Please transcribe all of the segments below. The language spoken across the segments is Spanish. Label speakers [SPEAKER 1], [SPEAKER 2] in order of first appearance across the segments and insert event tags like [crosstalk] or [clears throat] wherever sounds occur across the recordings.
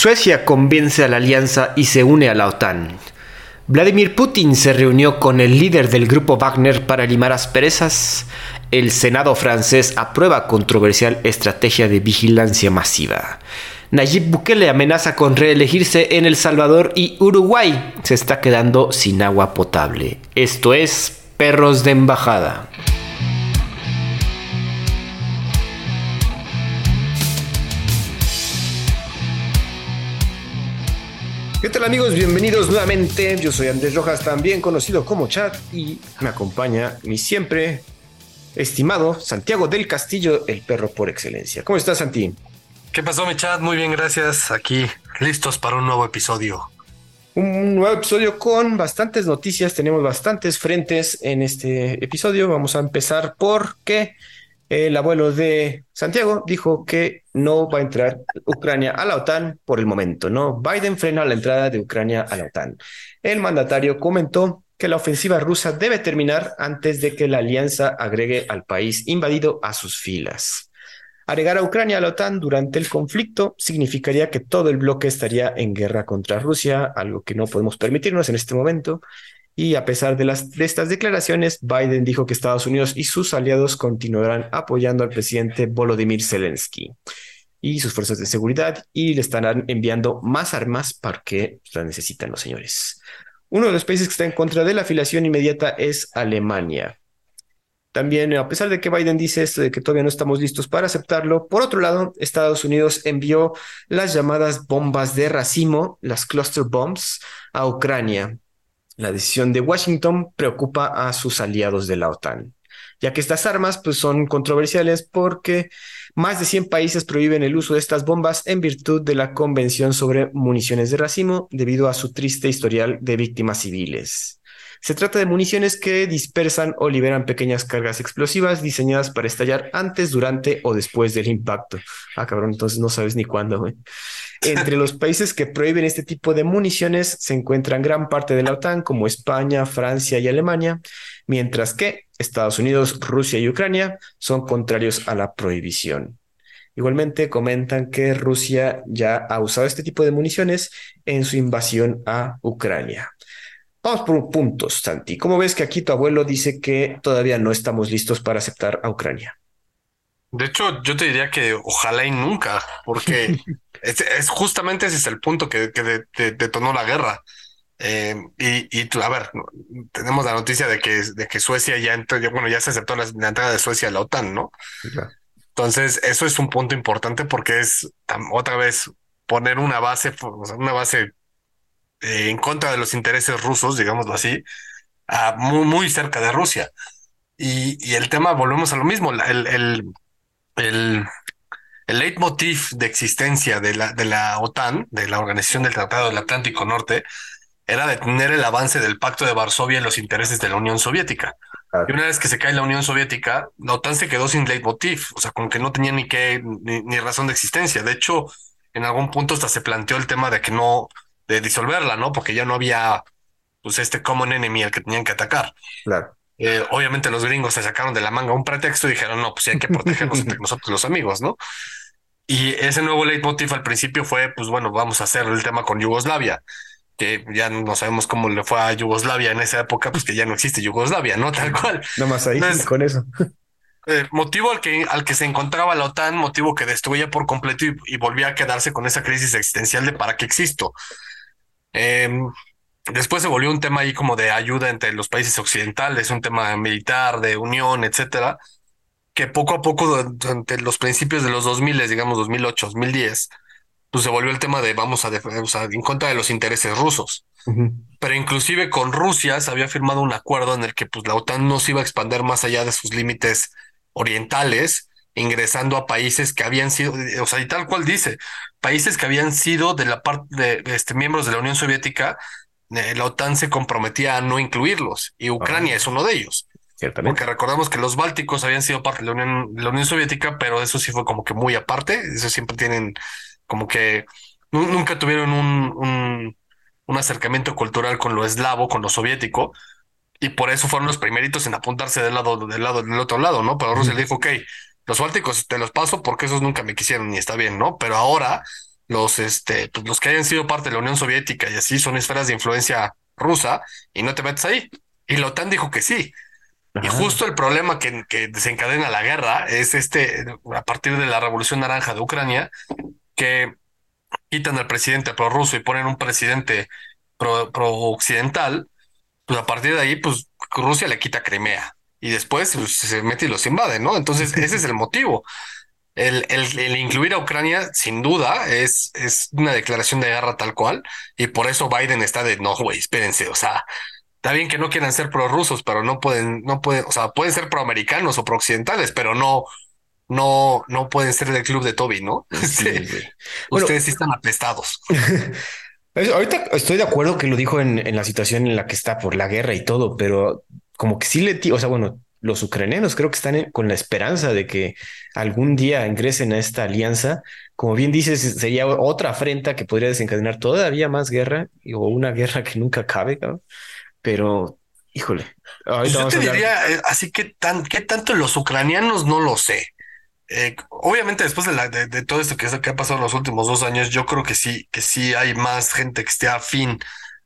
[SPEAKER 1] Suecia convence a la alianza y se une a la OTAN. Vladimir Putin se reunió con el líder del grupo Wagner para limar asperezas. El Senado francés aprueba controversial estrategia de vigilancia masiva. Nayib Bukele amenaza con reelegirse en El Salvador y Uruguay se está quedando sin agua potable. Esto es Perros de Embajada. ¿Qué tal amigos? Bienvenidos nuevamente. Yo soy Andrés Rojas, también conocido como Chat, y me acompaña mi siempre estimado Santiago del Castillo, el perro por excelencia. ¿Cómo estás, Santi?
[SPEAKER 2] ¿Qué pasó, mi chat? Muy bien, gracias. Aquí, listos para un nuevo episodio.
[SPEAKER 1] Un nuevo episodio con bastantes noticias. Tenemos bastantes frentes en este episodio. Vamos a empezar porque el abuelo de Santiago dijo que no va a entrar Ucrania a la OTAN por el momento, ¿no? Biden frena la entrada de Ucrania a la OTAN. El mandatario comentó que la ofensiva rusa debe terminar antes de que la alianza agregue al país invadido a sus filas. Agregar a Ucrania a la OTAN durante el conflicto significaría que todo el bloque estaría en guerra contra Rusia, algo que no podemos permitirnos en este momento, y a pesar de, estas declaraciones, Biden dijo que Estados Unidos y sus aliados continuarán apoyando al presidente Volodymyr Zelensky y sus fuerzas de seguridad y le estarán enviando más armas porque las necesitan los señores. Uno de los países que está en contra de la afiliación inmediata es Alemania. También, a pesar de que Biden dice esto de que todavía no estamos listos para aceptarlo, por otro lado, Estados Unidos envió las llamadas bombas de racimo, las cluster bombs, a Ucrania. La decisión de Washington preocupa a sus aliados de la OTAN, ya que estas armas pues, son controversiales porque más de 100 países prohíben el uso de estas bombas en virtud de la Convención sobre Municiones de Racimo debido a su triste historial de víctimas civiles. Se trata de municiones que dispersan o liberan pequeñas cargas explosivas diseñadas para estallar antes, durante o después del impacto. Ah, cabrón, entonces no sabes ni cuándo, güey. Entre los [laughs] países que prohíben este tipo de municiones se encuentran gran parte de la OTAN, como España, Francia y Alemania, mientras que Estados Unidos, Rusia y Ucrania son contrarios a la prohibición. Igualmente comentan que Rusia ya ha usado este tipo de municiones en su invasión a Ucrania. Vamos por puntos, Santi. ¿Cómo ves que aquí tu abuelo dice que todavía no estamos listos para aceptar a Ucrania?
[SPEAKER 2] De hecho, yo te diría que ojalá y nunca, porque [laughs] es, justamente ese es el punto que, detonó la guerra. Eh, y, y a ver, tenemos la noticia de que, de que Suecia ya entró, bueno, ya se aceptó la, entrada de Suecia a la OTAN, ¿no? Entonces, eso es un punto importante porque es otra vez poner una base, una base eh, en contra de los intereses rusos, digámoslo así, muy, muy cerca de Rusia. Y, el tema, volvemos a lo mismo, el, el, el, el leitmotiv de existencia de la, de la OTAN, de la Organización del Tratado del Atlántico Norte, era detener el avance del Pacto de Varsovia en los intereses de la Unión Soviética. Y una vez que se cae la Unión Soviética, la OTAN se quedó sin leitmotiv, o sea, con que no tenía ni qué, ni, ni razón de existencia. De hecho, en algún punto hasta se planteó el tema de que no, de disolverla, ¿no? Porque ya no había, pues, este common enemy al que tenían que atacar.
[SPEAKER 1] Claro.
[SPEAKER 2] Eh, obviamente los gringos se sacaron de la manga un pretexto y dijeron, no, pues hay que protegernos entre [laughs] nosotros los amigos, ¿no? Y ese nuevo leitmotiv al principio fue, pues bueno, vamos a hacer el tema con Yugoslavia, que ya no sabemos cómo le fue a Yugoslavia en esa época, pues que ya no existe Yugoslavia, ¿no? Tal cual.
[SPEAKER 1] Nada más ahí con eso.
[SPEAKER 2] Eh, motivo al que, al que se encontraba la OTAN, motivo que destruía por completo y, y volvía a quedarse con esa crisis existencial de para qué existo. Em, después se volvió un tema ahí como de ayuda entre los países occidentales, un tema militar, de unión, etcétera, que poco a poco durante los principios de los 2000, digamos 2008, 2010, pues se volvió el tema de vamos a, o sea, en contra de los intereses rusos. Pero inclusive con Rusia se había firmado un acuerdo en el que pues la OTAN no se iba a expandir más allá de sus límites orientales, ingresando a países que habían sido, o sea, y tal cual dice, países que habían sido de la parte de, este, miembros de la Unión Soviética, eh, la OTAN se comprometía a no incluirlos y Ucrania es uno de ellos. Porque recordamos que los bálticos habían sido parte de la Unión, la Unión Soviética, pero eso sí fue como que muy aparte. Eso siempre tienen como que nunca tuvieron un, un, un acercamiento cultural con lo eslavo, con lo soviético, y por eso fueron los primeritos en apuntarse del lado, del lado, del otro lado, ¿no? Pero Rusia le dijo, ok, los bálticos te los paso porque esos nunca me quisieron y está bien, ¿no? Pero ahora los, este, pues, los que hayan sido parte de la Unión Soviética y así son esferas de influencia rusa y no te metes ahí. Y la OTAN dijo que sí. Y justo el problema que, que, desencadena la guerra es este, a partir de la Revolución Naranja de Ucrania, que quitan al presidente prorruso y ponen un presidente pro, pro occidental, pues a partir de ahí, pues Rusia le quita Crimea y después pues, se mete y los invade, ¿no? Entonces, ese es el motivo. El, el, incluir a Ucrania, sin duda, es, es una declaración de guerra tal cual, y por eso Biden está de no, güey, espérense, o sea, está bien que no quieran ser prorrusos, pero no pueden, no pueden, o sea, pueden ser proamericanos o prooccidentales, pero no, no, no pueden ser del club de Toby, ¿no? Sí, [laughs] Ustedes sí están apestados. [laughs]
[SPEAKER 1] Ahorita estoy de acuerdo que lo dijo en, en, la situación en la que está por la guerra y todo, pero como que sí le, o sea, bueno, los ucranianos creo que están con la esperanza de que algún día ingresen a esta alianza. Como bien dices, sería otra afrenta que podría desencadenar todavía más guerra o una guerra que nunca acabe, pero híjole.
[SPEAKER 2] Pues yo te diría, eh, así que tan, qué tanto los ucranianos no lo sé. Eh, obviamente después de, la, de, todo esto que, que, ha pasado en los últimos dos años, yo creo que sí, que sí hay más gente que esté afín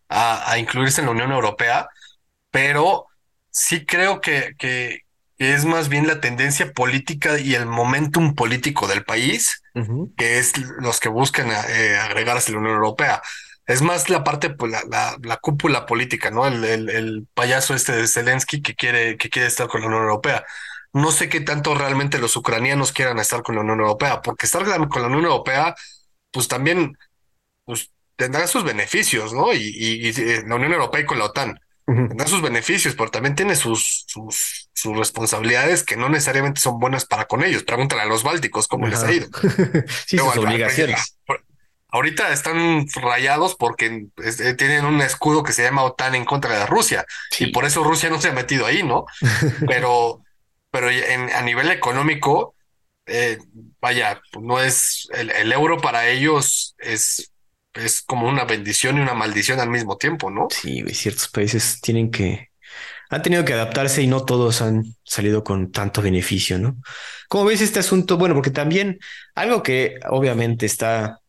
[SPEAKER 2] a, a incluirse en la Unión Europea, pero sí creo que, que, es más bien la tendencia política y el momentum político del país, que es los que buscan eh, agregarse a la Unión Europea. Es más la parte, pues, la, la, cúpula política, ¿no? El, el, el, payaso este de Zelensky que quiere, que quiere estar con la Unión Europea. No sé qué tanto realmente los ucranianos quieran estar con la Unión Europea, porque estar con la Unión Europea, pues también pues, tendrá sus beneficios, ¿no? Y, y, y eh, la Unión Europea y con la OTAN tendrá sus beneficios, pero también tiene sus, sus, sus, responsabilidades que no necesariamente son buenas para con ellos. Pregúntale a los bálticos cómo les ha ido. [laughs]
[SPEAKER 1] sí, sus obligaciones.
[SPEAKER 2] Ahorita están rayados porque eh, tienen un escudo que se llama OTAN en contra de Rusia y por eso Rusia no se ha metido ahí, ¿no? [laughs] pero, pero en, a nivel económico, eh, vaya, no es el, el euro para ellos es es como una bendición y una maldición al mismo tiempo, ¿no?
[SPEAKER 1] Sí, ciertos países tienen que, han tenido que adaptarse y no todos han salido con tanto beneficio, ¿no? ¿Cómo ves este asunto? Bueno, porque también algo que obviamente está,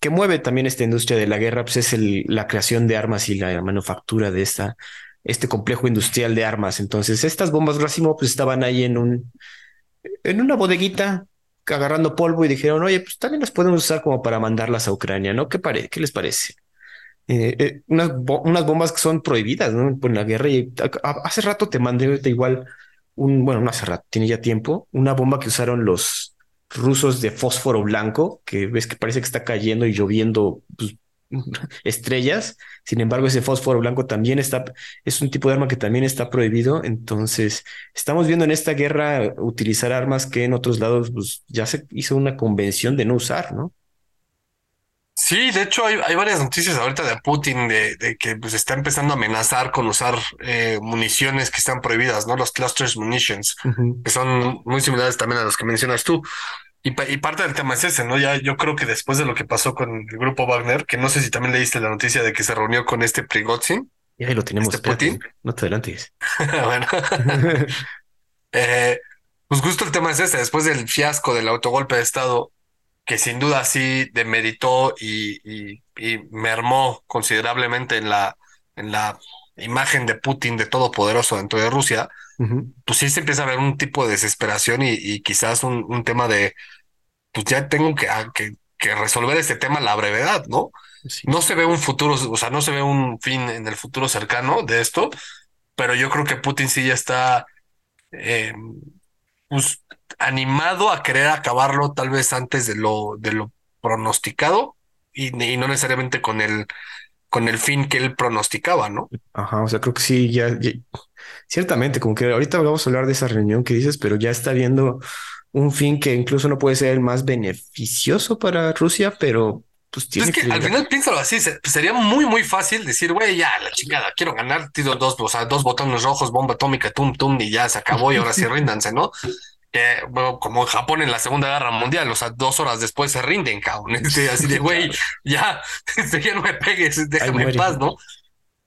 [SPEAKER 1] que mueve también esta industria de la guerra, pues es la creación de armas y la manufactura de esta, este complejo industrial de armas. Entonces, estas bombas Racimo pues estaban ahí en un, en una bodeguita agarrando polvo y dijeron, oye, pues también las podemos usar como para mandarlas a Ucrania, ¿no? ¿Qué, pare ¿Qué les parece? Eh, eh, unas, bombas que son prohibidas ¿no? en la guerra. Y hace rato te mandé igual un, bueno, no hace rato, tiene ya tiempo, una bomba que usaron los rusos de fósforo blanco, que ves que parece que está cayendo y lloviendo pues, [laughs] estrellas. Sin embargo, ese fósforo blanco también está, es un tipo de arma que también está prohibido. Entonces, estamos viendo en esta guerra utilizar armas que en otros lados pues, ya se hizo una convención de no usar, ¿no?
[SPEAKER 2] Sí, de hecho hay, hay varias noticias ahorita de Putin de, que pues está empezando a amenazar con usar eh, municiones que están prohibidas, ¿no? Los clusters munitions, que son muy similares también a los que mencionas tú. Y, parte del tema es ese, ¿no? Ya yo creo que después de lo que pasó con el grupo Wagner, que no sé si también leíste la noticia de que se reunió con este Prigozhin.
[SPEAKER 1] Y ahí lo tenemos. Este Putin. No te adelantes. [laughs]
[SPEAKER 2] bueno. [laughs] eh, pues justo el tema es ese, después del fiasco del autogolpe de Estado, que sin duda sí demeritó y, y, y mermó considerablemente en la, en la imagen de Putin de todopoderoso dentro de Rusia, pues sí se empieza a ver un tipo de desesperación y, quizás un, un, tema de, pues ya tengo que, ah, que, que, resolver este tema a la brevedad, ¿no? No se ve un futuro, o sea, no se ve un fin en el futuro cercano de esto, pero yo creo que Putin sí ya está eh, pues, animado a querer acabarlo tal vez antes de lo, de lo pronosticado y, y no necesariamente con el con el fin que él pronosticaba, ¿no?
[SPEAKER 1] Ajá, o sea, creo que sí, ya, ciertamente, como que ahorita vamos a hablar de esa reunión que dices, pero ya está viendo un fin que incluso no puede ser el más beneficioso para Rusia, pero pues tiene
[SPEAKER 2] es que, al final piénsalo así, sería muy, muy fácil decir, güey, ya, la chingada, quiero ganar, tiro dos, o sea, dos botones rojos, bomba atómica, tum, tum, y ya se acabó y ahora sí [laughs] ríndanse, ¿no? Que, bueno, como en Japón en la Segunda Guerra Mundial, o sea, dos horas después se rinden, cabrón. [laughs] Este, así de, güey, ya, [laughs] este, ya no me pegues, déjame en paz, ¿no?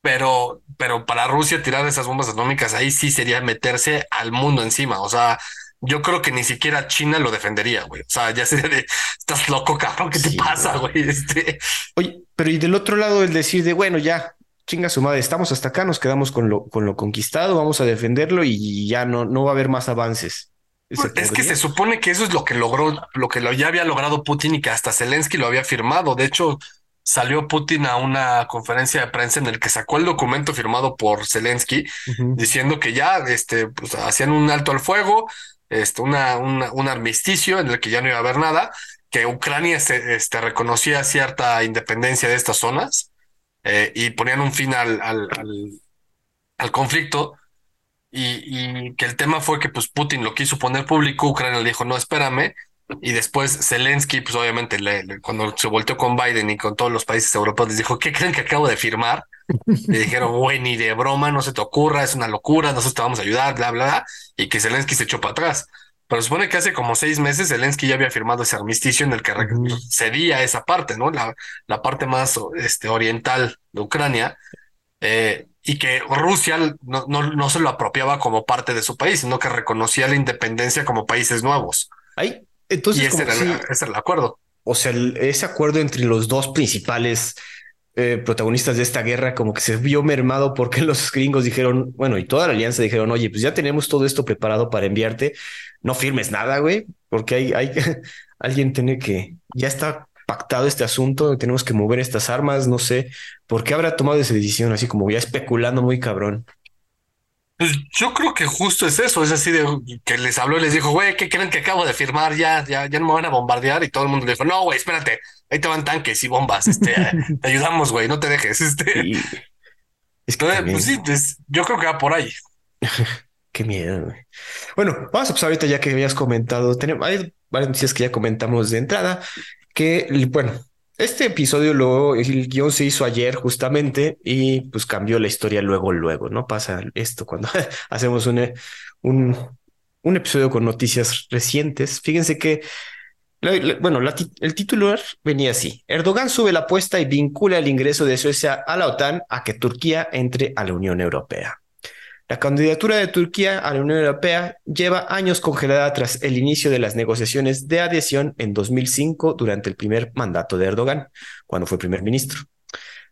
[SPEAKER 2] Pero, pero para Rusia tirar esas bombas atómicas ahí sí sería meterse al mundo encima. O sea, yo creo que ni siquiera China lo defendería, güey. O sea, ya sería de, estás loco, cabrón, ¿qué te pasa, güey? Este...
[SPEAKER 1] Oye, pero y del otro lado el decir de, bueno, ya, chinga su madre, estamos hasta acá, nos quedamos con lo, con lo conquistado, vamos a defenderlo y ya no, no va a haber más avances.
[SPEAKER 2] Es que se supone que eso es lo que logró, lo que lo ya había logrado Putin y que hasta Zelensky lo había firmado. De hecho, salió Putin a una conferencia de prensa en el que sacó el documento firmado por Zelensky diciendo que ya este, pues, hacían un alto al fuego, este, una, un armisticio en el que ya no iba a haber nada, que Ucrania se, este, reconocía cierta independencia de estas zonas eh, y ponían un fin al, al, al, conflicto. Y, y, que el tema fue que pues Putin lo quiso poner público, Ucrania le dijo, no, espérame, y después Zelensky, pues obviamente le, cuando se volteó con Biden y con todos los países europeos, les dijo, ¿qué creen que acabo de firmar? Le dijeron, [laughs] güey, ni de broma, no se te ocurra, es una locura, nosotros te vamos a ayudar, bla, bla, bla, y que Zelensky se echó para atrás. Pero supone que hace como seis meses Zelensky ya había firmado ese armisticio en el que cedía esa parte, ¿no? La, la parte más este, oriental de Ucrania, eh, y que Rusia no, no, no se lo apropiaba como parte de su país, sino que reconocía la independencia como países nuevos.
[SPEAKER 1] Ahí, entonces,
[SPEAKER 2] y ese, era, el, acuerdo.
[SPEAKER 1] O sea, ese acuerdo entre los dos principales eh, protagonistas de esta guerra como que se vio mermado porque [laughs] los gringos dijeron, bueno, y toda la alianza dijeron, oye, pues ya tenemos todo esto preparado para enviarte, no firmes nada, güey, porque hay, hay [laughs] alguien tiene que, ya está pactado este asunto, tenemos que mover estas armas, no sé, ¿por qué habrá tomado esa decisión así como ya especulando muy cabrón?
[SPEAKER 2] Pues yo creo que justo es eso, es así de que les habló y les dijo, güey, ¿qué creen que acabo de firmar? Ya, ya, ya no me van a bombardear. Y todo el mundo le dijo, no, güey, espérate, ahí te van tanques y bombas, este, [laughs] te ayudamos, güey, no te dejes. Este. Es que pues sí, pues, yo creo que va por ahí. [laughs]
[SPEAKER 1] Qué miedo, güey. Bueno, vamos a pasar ahorita ya que habías comentado, tenemos, hay varias noticias que ya comentamos de entrada, que, bueno, este episodio luego, el guion se hizo ayer justamente y pues cambió la historia luego, luego, ¿no? Pasa esto cuando [laughs] hacemos un, un, un, episodio con noticias recientes. Fíjense que, bueno, el titular venía así. Erdogan sube la apuesta y vincula el ingreso de Suecia a la OTAN a que Turquía entre a la Unión Europea. La candidatura de Turquía a la Unión Europea lleva años congelada tras el inicio de las negociaciones de adhesión en 2005 durante el primer mandato de Erdogan, cuando fue primer ministro.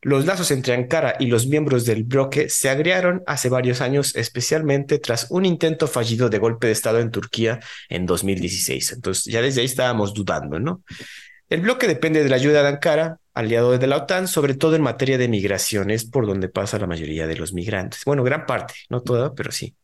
[SPEAKER 1] Los lazos entre Ankara y los miembros del bloque se agriaron hace varios años, especialmente tras un intento fallido de golpe de Estado en Turquía en 2016. Entonces ya desde ahí estábamos dudando, ¿no? El bloque depende de la ayuda de Ankara, aliado de la OTAN, sobre todo en materia de migraciones, por donde pasa la mayoría de los migrantes. Bueno, gran parte, no toda, pero sí.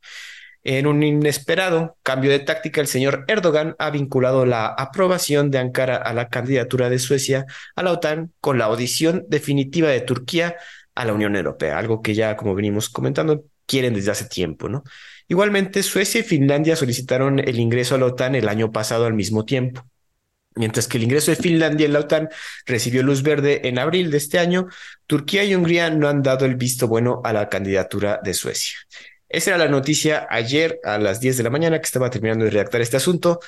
[SPEAKER 1] En un inesperado cambio de táctica, el señor Erdogan ha vinculado la aprobación de Ankara a la candidatura de Suecia a la OTAN con la audición definitiva de Turquía a la Unión Europea, algo que ya, como venimos comentando, quieren desde hace tiempo, ¿no? Igualmente, Suecia y Finlandia solicitaron el ingreso a la OTAN el año pasado al mismo tiempo. Mientras que el ingreso de Finlandia en la OTAN recibió luz verde en abril de este año, Turquía y Hungría no han dado el visto bueno a la candidatura de Suecia. Esa era la noticia ayer a las 10 de la mañana que estaba terminando de redactar este asunto.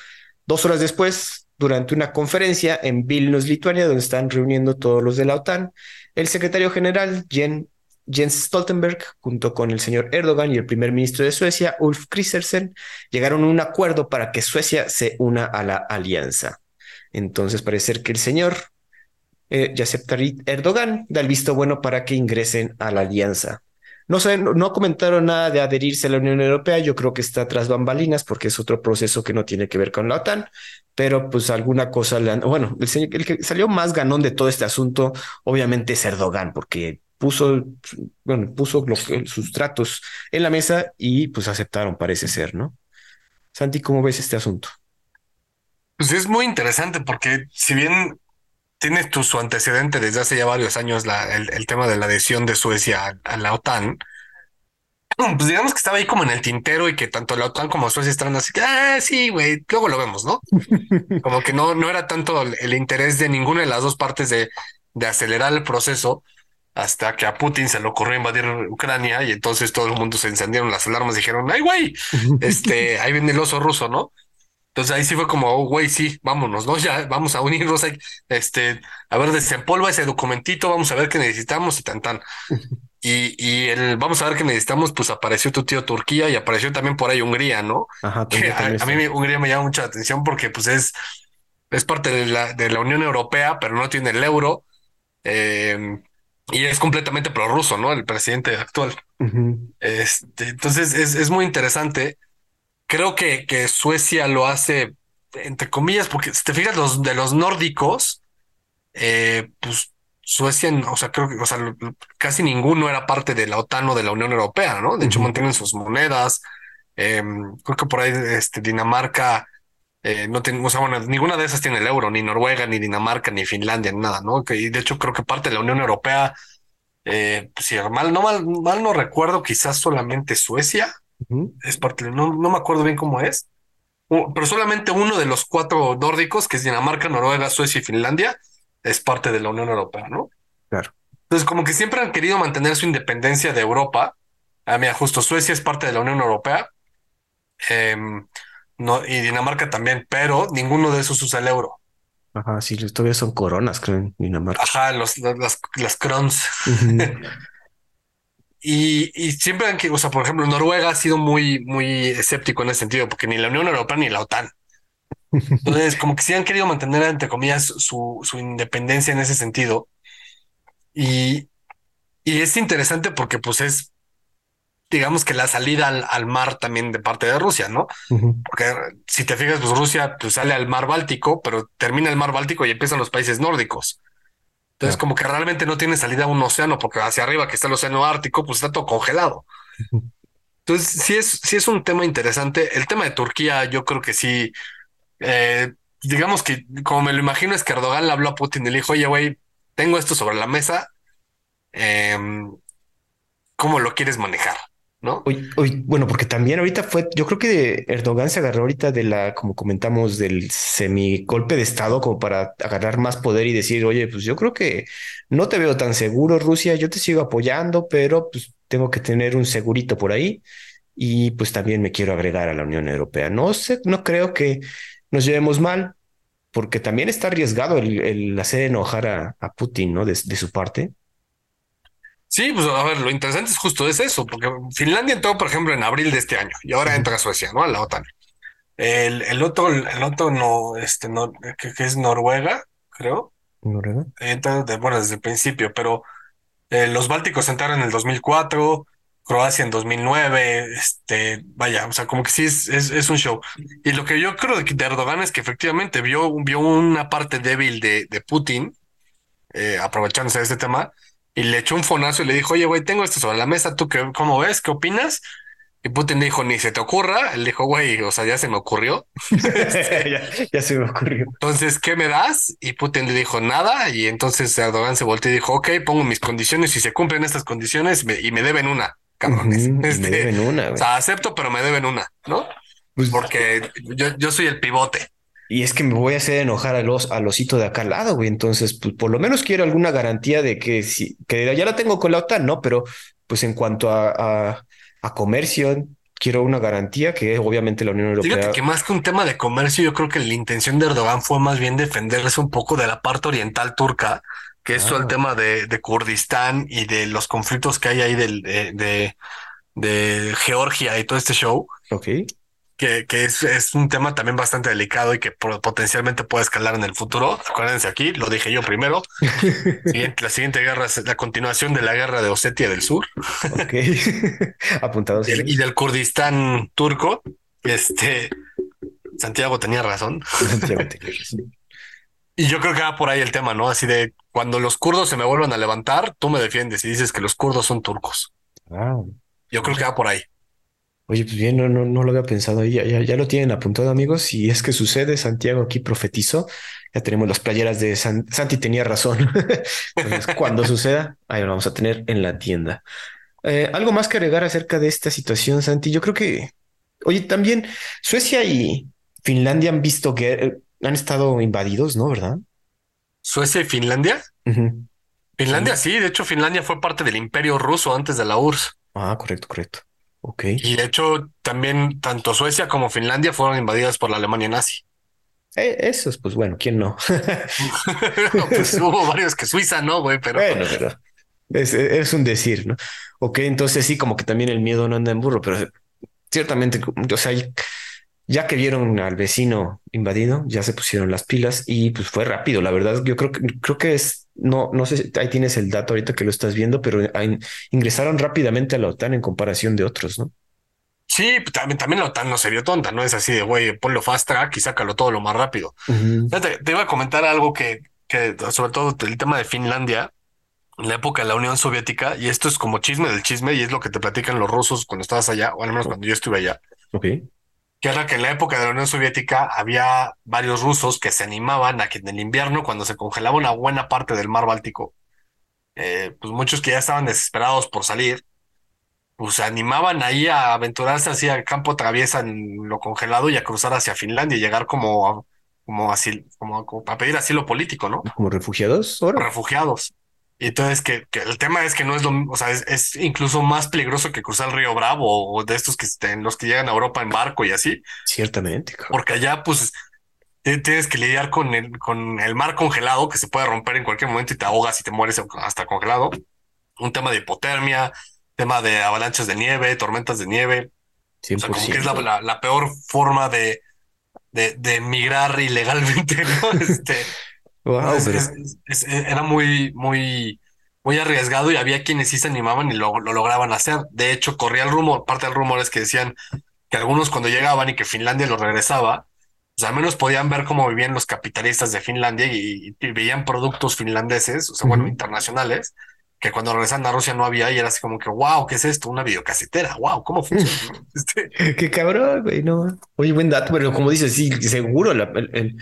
[SPEAKER 1] Dos horas después, durante una conferencia en Vilnius, Lituania, donde están reuniendo todos los de la OTAN, el secretario general Jens Stoltenberg, junto con el señor Erdogan y el primer ministro de Suecia, Ulf Kristersson, llegaron a un acuerdo para que Suecia se una a la alianza. Entonces parece ser que el señor eh, Erdogan da el visto bueno para que ingresen a la alianza. No, sé, no, comentaron nada de adherirse a la Unión Europea. Yo creo que está tras bambalinas porque es otro proceso que no tiene que ver con la OTAN, pero pues alguna cosa le han... Bueno, el, el que salió más ganón de todo este asunto, obviamente es Erdogan, porque puso, bueno, puso sus tratos en la mesa y pues aceptaron, parece ser, ¿no? Santi, ¿cómo ves este asunto?
[SPEAKER 2] Pues es muy interesante porque si bien tiene tu, su antecedente desde hace ya varios años la, el, tema de la adhesión de Suecia a, la OTAN, [clears throat] pues digamos que estaba ahí como en el tintero y que tanto la OTAN como Suecia estaban así que, ah, sí, güey, luego lo vemos, ¿no? [laughs] Como que no, no era tanto el, interés de ninguna de las dos partes de, de acelerar el proceso hasta que a Putin se le ocurrió invadir Ucrania y entonces todo el mundo se encendieron las alarmas y dijeron, ay, güey, [laughs] este, ahí viene el oso ruso, ¿no? Entonces ahí sí fue como, oh, güey, sí, vámonos, ¿no? [laughs] Ya vamos a unirnos, este, a ver, desempolva ese documentito, vamos a ver qué necesitamos y tan tan. y, y el, vamos a ver que necesitamos, pues apareció tu tío Turquía y apareció también por ahí Hungría, ¿no?
[SPEAKER 1] Ajá, [laughs]
[SPEAKER 2] Que a, a mí me- Hungría me llama mucha atención porque pues es, es parte de la, de la Unión Europea, pero no tiene el euro. eh, y es completamente prorruso, ¿no? El presidente actual. Este, entonces es, es muy interesante. Creo que, que Suecia lo hace, entre comillas, porque si te fijas, los de los nórdicos, eh, pues Suecia, o sea, creo que, o sea, casi ninguno era parte de la OTAN o de la Unión Europea, ¿no? De hecho,
[SPEAKER 1] Ujú.
[SPEAKER 2] mantienen sus monedas. Eh, creo que por ahí, este, Dinamarca, eh, no tiene, o sea, bueno, ninguna de esas tiene el euro, ni Noruega, ni Dinamarca, ni Finlandia, ni nada, ¿no? Que, y de hecho, creo que parte de la Unión Europea, eh, si mal, no mal, mal no recuerdo, quizás solamente Suecia es parte, de- no, no me acuerdo bien cómo es, pero solamente uno de los cuatro nórdicos, que es Dinamarca, Noruega, Suecia y Finlandia, es parte de la Unión Europea, ¿no?
[SPEAKER 1] Claro.
[SPEAKER 2] Entonces, como que siempre han querido mantener su independencia de Europa. Ah, mira, justo Suecia es parte de la Unión Europea, em, no, y Dinamarca también, pero ninguno de esos usa el euro.
[SPEAKER 1] Ajá, sí, todavía son coronas, creo, en Dinamarca.
[SPEAKER 2] Ajá, los, las, las. [laughs] Y, y siempre han que, o sea, por ejemplo, Noruega ha sido muy, muy escéptico en ese sentido, porque ni la Unión Europea ni la OTAN. Entonces, como que sí han querido mantener, entre comillas, su, su independencia en ese sentido. Y, y es interesante porque, pues, es, digamos que la salida al, al mar también de parte de Rusia, ¿no? Porque si te fijas, pues Rusia pues, sale al mar Báltico, pero termina el mar Báltico y empiezan los países nórdicos. Entonces,
[SPEAKER 1] Claro.
[SPEAKER 2] como que realmente no tiene salida a un océano, porque hacia arriba que está el océano Ártico, pues está todo congelado. [laughs] Entonces, sí es, sí es un tema interesante. El tema de Turquía, yo creo que sí, eh, digamos que como me lo imagino es que Erdogan le habló a Putin y le dijo, oye, güey, tengo esto sobre la mesa, em, ¿cómo lo quieres manejar? ¿No?
[SPEAKER 1] Oye, bueno, porque también ahorita fue, yo creo que Erdogan se agarró ahorita de la, como comentamos, del semi golpe de estado como para agarrar más poder y decir, oye, pues yo creo que no te veo tan seguro, Rusia, yo te sigo apoyando, pero pues tengo que tener un segurito por ahí y pues también me quiero agregar a la Unión Europea. No sé, no creo que nos llevemos mal, porque también está arriesgado el, hacer enojar a, Putin, ¿no? De su parte.
[SPEAKER 2] Sí, pues a ver, lo interesante es justo es eso, porque Finlandia entró, por ejemplo, en abril de este año y ahora entra Suecia, ¿no? A la OTAN. El, el otro, el otro no, este, no, que, que es Noruega, creo,
[SPEAKER 1] Noruega.
[SPEAKER 2] entra de, bueno, desde el principio, pero eh, los bálticos entraron en el 2004, Croacia en 2009, este, vaya, o sea, como que sí es, es, es un show. Y lo que yo creo de, de Erdogan es que efectivamente vio, vio una parte débil de, de Putin, eh, aprovechándose de este tema, y le echó un fonazo y le dijo, oye, güey, tengo esto sobre la mesa, ¿tú qué, cómo ves? ¿Qué opinas? Y Putin le dijo, ni se te ocurra. Él dijo, güey, o sea, ya se me ocurrió. [laughs]
[SPEAKER 1] ya, ya se me ocurrió.
[SPEAKER 2] Entonces, ¿qué me das? Y Putin le dijo nada. Y entonces Erdogan se volteó y dijo, ok, pongo mis condiciones. Si se cumplen estas condiciones me- y me deben una, cabrones.
[SPEAKER 1] Me
[SPEAKER 2] Este,
[SPEAKER 1] deben una,
[SPEAKER 2] o sea, acepto, pero me deben una, ¿no?
[SPEAKER 1] Pues,
[SPEAKER 2] Porque yo, yo soy el pivote.
[SPEAKER 1] Y es que me voy a hacer enojar a los, al osito de acá al lado, güey. Entonces, pues por lo menos quiero alguna garantía de que si, que ya la tengo con la OTAN, ¿no? Pero pues en cuanto a, a, a comercio, quiero una garantía que obviamente la Unión Europea.
[SPEAKER 2] Fíjate que más que un tema de comercio, yo creo que la intención de Erdogan fue más bien defenderse un poco de la parte oriental turca, que es todo el
[SPEAKER 1] Ah.
[SPEAKER 2] tema de, de Kurdistán y de los conflictos que hay ahí del, de, de, de Georgia y todo este show,
[SPEAKER 1] Ok.
[SPEAKER 2] Que, que es, es un tema también bastante delicado y que po- potencialmente puede escalar en el futuro. Acuérdense aquí, lo dije yo primero. [laughs] Siguiente- la siguiente guerra es la continuación de la guerra de Osetia del Sur
[SPEAKER 1] Ok. [laughs] Apuntados.
[SPEAKER 2] y, el- y del Kurdistán turco. Este Santiago tenía razón.
[SPEAKER 1] Santiago, [laughs] te quiero.
[SPEAKER 2] Y yo creo que va por ahí el tema, ¿no? Así de cuando los kurdos se me vuelvan a levantar, tú me defiendes y dices que los kurdos son turcos.
[SPEAKER 1] Ah,
[SPEAKER 2] Yo creo que va por ahí.
[SPEAKER 1] Oye, pues bien, no, no, no lo había pensado. Ya, ya, ya lo tienen apuntado, amigos. Si es que sucede, Santiago aquí profetizó. Ya tenemos las playeras de San- Santi, tenía razón. [laughs] Entonces, cuando suceda, ahí lo vamos a tener en la tienda. Eh, ¿algo más que agregar acerca de esta situación, Santi? Yo creo que, oye, también Suecia y Finlandia han visto que eh, han estado invadidos, ¿no? ¿Verdad?
[SPEAKER 2] Suecia y Finlandia. Finlandia sí, de hecho Finlandia fue parte del Imperio Ruso antes de la URSS.
[SPEAKER 1] Ah, correcto, correcto. Ok.
[SPEAKER 2] Y de hecho también tanto Suecia como Finlandia fueron invadidas por la Alemania nazi.
[SPEAKER 1] Eh, esos, pues bueno, ¿quién no? [laughs]
[SPEAKER 2] pues [laughs] hubo varios que Suiza no, güey, pero
[SPEAKER 1] Bueno, pero Es, es un decir, ¿no? Ok, entonces sí, como que también el miedo no anda en burro, pero ciertamente, o sea, ya que vieron al vecino invadido, ya se pusieron las pilas y pues fue rápido. La verdad, yo creo que creo que es, no, no sé, ahí tienes el dato ahorita que lo estás viendo, pero ingresaron rápidamente a la OTAN en comparación de otros, ¿no?
[SPEAKER 2] Sí, pues, también, también la OTAN no se vio tonta, no es así de güey, ponlo fast track y sácalo todo lo más rápido. te, iba a comentar algo que, que, sobre todo el tema de Finlandia, en la época de la Unión Soviética, y esto es como chisme del chisme, y es lo que te platican los rusos cuando estabas allá, o al menos cuando yo estuve allá.
[SPEAKER 1] Ok
[SPEAKER 2] que era que en la época de la Unión Soviética había varios rusos que se animaban a que en el invierno, cuando se congelaba una buena parte del mar Báltico, eh, pues muchos que ya estaban desesperados por salir, pues se animaban ahí a aventurarse hacia el campo traviesa en lo congelado y a cruzar hacia Finlandia y llegar como, como así, como, como para pedir asilo político, ¿no?
[SPEAKER 1] Como refugiados.
[SPEAKER 2] Refugiados. Y entonces que, el tema es que no es lo, o sea, es, incluso más peligroso que cruzar el río Bravo o de estos que estén, los que llegan a Europa en barco y así.
[SPEAKER 1] Ciertamente.
[SPEAKER 2] Porque allá, pues, tienes que lidiar con el, con el mar congelado que se puede romper en cualquier momento y te ahogas y te mueres hasta congelado. Un tema de hipotermia, tema de avalanchas de nieve, tormentas de nieve. O sea, como que es la, la, peor forma de, de, de migrar ilegalmente, ¿no? [laughs] Este, era muy, muy, muy arriesgado y había quienes sí se animaban y lo, lograban hacer. De hecho, corría el rumor, parte del rumor es que decían que algunos cuando llegaban y que Finlandia lo regresaba, pues al menos podían ver cómo vivían los capitalistas de Finlandia y, veían productos finlandeses, o sea, bueno, internacionales, que cuando regresan a Rusia no había y era así como que, wow, ¿qué es esto? Una videocasetera, wow, ¿cómo funciona?
[SPEAKER 1] este... [laughs] Qué cabrón, güey, no. Oye, buen dato, pero como dices, sí, seguro el,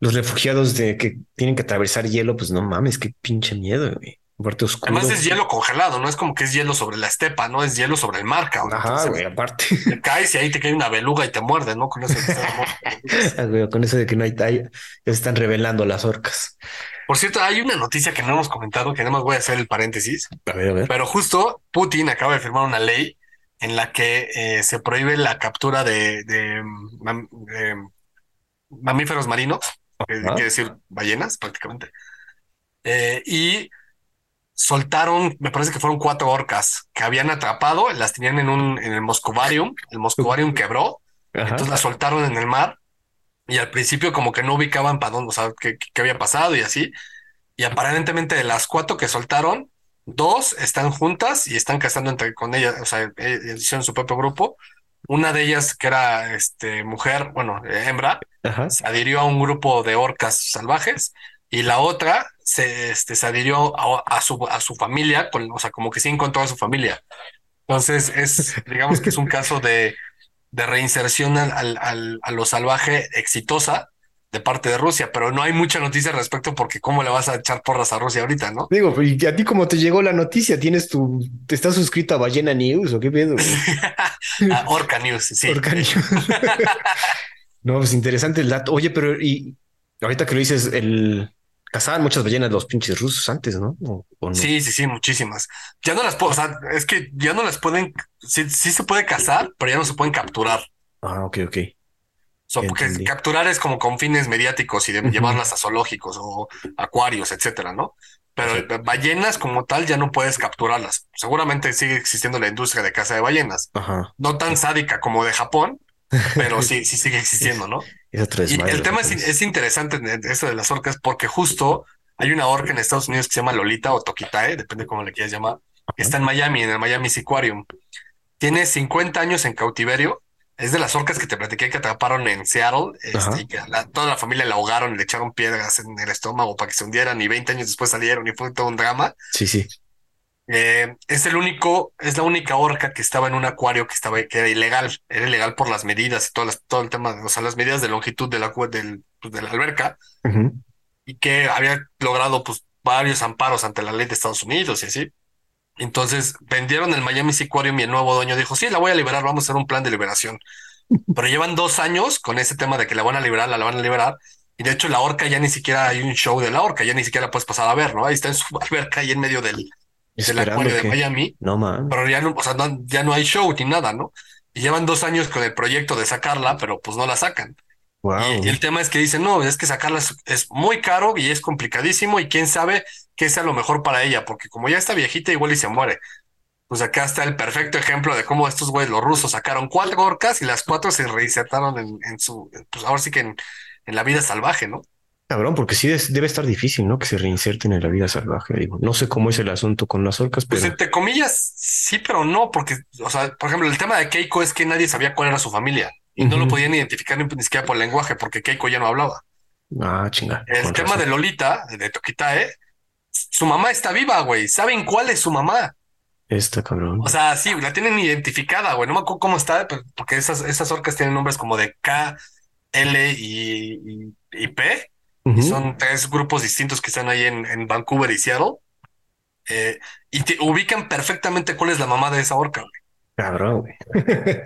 [SPEAKER 1] los refugiados de que tienen que atravesar hielo, pues no mames, qué pinche miedo, güey. Aparte oscuro.
[SPEAKER 2] Además es hielo congelado, no es como que es hielo sobre la estepa, no es hielo sobre el mar, cabrón.
[SPEAKER 1] Ajá, güey, aparte. [laughs]
[SPEAKER 2] Te caes y ahí te cae una beluga y te muerde, ¿no? Con eso de [laughs]
[SPEAKER 1] ah, con eso de que no hay talla, ya están revelando las orcas.
[SPEAKER 2] Por cierto, hay una noticia que no hemos comentado, que nada más voy a hacer el paréntesis.
[SPEAKER 1] A ver, a ver.
[SPEAKER 2] Pero justo Putin acaba de firmar una ley en la que eh, se prohíbe la captura de, de mamíferos marinos quiere decir ballenas prácticamente. Eh, y soltaron, me parece que fueron cuatro orcas que habían atrapado, las tenían en un en el Moscovarium, el Moscovarium quebró, entonces las soltaron en el mar y al principio como que no ubicaban para dónde, o sea, qué, qué, había pasado y así. Y aparentemente de las cuatro que soltaron, dos están juntas y están cazando entre con ellas, o sea, eh, hicieron su propio grupo una de ellas, que era este, mujer, bueno, hembra, se adhirió a un grupo de orcas salvajes y la otra se, este, se adhirió a, su, a su familia, con, o sea, como que sí encontró a su familia. Entonces, es, digamos que es un caso de, de reinserción al, al, a lo salvaje exitosa de parte de Rusia, pero no hay mucha noticia al respecto porque cómo le vas a echar porras a Rusia ahorita, ¿no?
[SPEAKER 1] Digo, ¿y a ti cómo te llegó la noticia? ¿Tienes tu, te estás suscrito a Ballena News o qué pedo? [laughs]
[SPEAKER 2] a Orca News, sí.
[SPEAKER 1] Orca News. [laughs] no, pues interesante el dato. Oye, pero y ahorita que lo dices, el cazaban muchas ballenas los pinches rusos antes, ¿no?
[SPEAKER 2] Sí, sí, sí, muchísimas. Ya no las puedo, o sea, es que ya no las pueden, sí, sí se puede cazar, pero ya no se pueden capturar.
[SPEAKER 1] Ah, ok, ok
[SPEAKER 2] porque capturar es como con fines mediáticos y de llevarlas a zoológicos o acuarios, etcétera, ¿no? Pero ballenas como tal ya no puedes capturarlas. Seguramente sigue existiendo la industria de caza de ballenas. No tan sádica como de Japón, pero sí, sí sigue [laughs] existiendo, ¿no?
[SPEAKER 1] y el
[SPEAKER 2] tema es, interesante esto de las orcas porque justo hay una orca en Estados Unidos que se llama Lolita o Tokitae, depende cómo le quieras llamar, que está en Miami, en el Miami Aquarium. Tiene 50 años en cautiverio es de las orcas que te platiqué que atraparon en Seattle este, y que toda la familia la ahogaron y le echaron piedras en el estómago para que se hundieran y 20 años después salieron y fue todo un drama.
[SPEAKER 1] Sí, sí.
[SPEAKER 2] Eh, es el único, es la única orca que estaba en un acuario que estaba, que era ilegal, era ilegal por las medidas y todas todo el tema, o sea, las medidas de longitud de la, del, pues, de la alberca y que había logrado pues varios amparos ante la ley de Estados Unidos y así. Entonces vendieron el Miami Seaquarium y el nuevo dueño dijo, sí, la voy a liberar, vamos a hacer un plan de liberación. [laughs] Pero llevan dos años con ese tema de que la van a liberar, la, van a liberar. Y de hecho la orca ya ni siquiera hay un show de la orca, ya ni siquiera la puedes pasar a ver, ¿no? Ahí está en su [laughs] alberca ahí en medio del, del acuario de Miami.
[SPEAKER 1] No, man.
[SPEAKER 2] Pero ya no, o sea, ya no hay show ni nada, ¿no? Y llevan dos años con el proyecto de sacarla, pero pues no la sacan. Y, el tema es que dicen, no, es que sacarlas es muy caro y es complicadísimo y quién sabe qué sea lo mejor para ella, porque como ya está viejita igual y se muere. Pues acá está el perfecto ejemplo de cómo estos güeyes, los rusos, sacaron cuatro orcas y las cuatro se reinsertaron en, su, pues ahora sí que en, en la vida salvaje, ¿no?
[SPEAKER 1] Cabrón, porque sí debe estar difícil, ¿no? Que se reinserten en la vida salvaje. Digo, no sé cómo es el asunto con las orcas,
[SPEAKER 2] pues, pero. Pues entre comillas, sí, pero no, porque, o sea, por ejemplo, el tema de Keiko es que nadie sabía cuál era su familia y no lo podían identificar ni, siquiera por lenguaje, porque Keiko ya no hablaba.
[SPEAKER 1] Ah, chinga.
[SPEAKER 2] El tema de Lolita, de Tokitae, su mamá está viva, güey. ¿Saben cuál es su mamá?
[SPEAKER 1] Esta cabrón.
[SPEAKER 2] O sea, sí, la tienen identificada, güey. No me acuerdo cómo está, porque esas, esas orcas tienen nombres como de K, L y, P. y son tres grupos distintos que están ahí en, Vancouver y Seattle. Eh, y te ubican perfectamente cuál es la mamá de esa orca, güey.
[SPEAKER 1] Cabrón, güey. [laughs]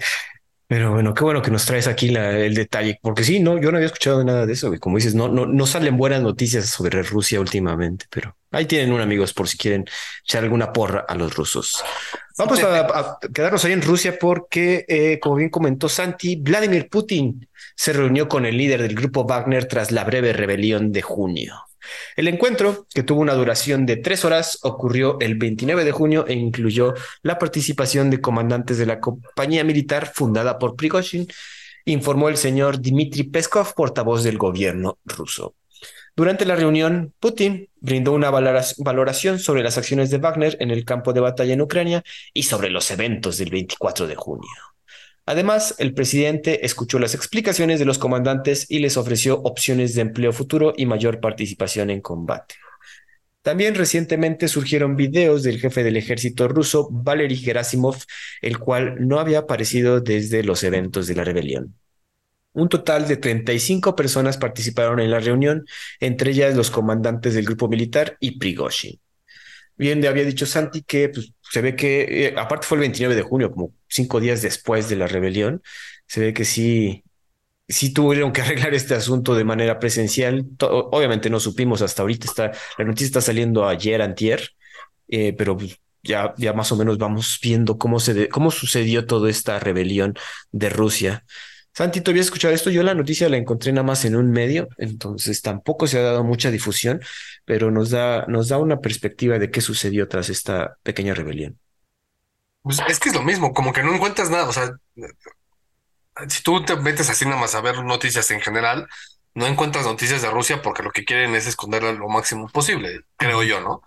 [SPEAKER 1] Pero bueno, qué bueno que nos traes aquí el detalle, porque sí, no, yo no había escuchado nada de eso. Como dices, no, no, no salen buenas noticias sobre Rusia últimamente, pero ahí tienen un amigos por si quieren echar alguna porra a los rusos. Vamos a, quedarnos ahí en Rusia porque, eh, como bien comentó Santi, Vladimir Putin se reunió con el líder del grupo Wagner tras la breve rebelión de junio. El encuentro, que tuvo una duración de tres horas, ocurrió el 29 de junio e incluyó la participación de comandantes de la compañía militar fundada por Prigozhin, informó el señor Dmitry Peskov, portavoz del gobierno ruso. Durante la reunión, Putin brindó una valoración sobre las acciones de Wagner en el campo de batalla en Ucrania y sobre los eventos del 24 de junio. Además, el presidente escuchó las explicaciones de los comandantes y les ofreció opciones de empleo futuro y mayor participación en combate. También recientemente surgieron videos del jefe del ejército ruso, Valery Gerasimov, el cual no había aparecido desde los eventos de la rebelión. Un total de 35 personas participaron en la reunión, entre ellas los comandantes del grupo militar y Prigozhin. Bien, había dicho Santi que pues, se ve que, eh, aparte fue el 29 de junio, como cinco días después de la rebelión, se ve que sí, sí tuvieron que [laughs] arreglar este asunto de manera presencial. obviamente no supimos hasta ahorita, está, la noticia está saliendo ayer, antier, eh, pero pues, ya, ya más o menos vamos viendo cómo, se cómo sucedió toda esta rebelión de Rusia. Santi, ¿tú habías escuchado esto? Yo la noticia la encontré nada más en un medio, entonces tampoco se ha dado mucha difusión, pero nos da, nos da una perspectiva de qué sucedió tras esta pequeña rebelión.
[SPEAKER 2] Pues es que es lo mismo, como que no encuentras nada, o sea, si tú te metes así nada más a ver noticias en general, no encuentras noticias de Rusia porque lo que quieren es esconderla lo máximo posible, creo yo, ¿no?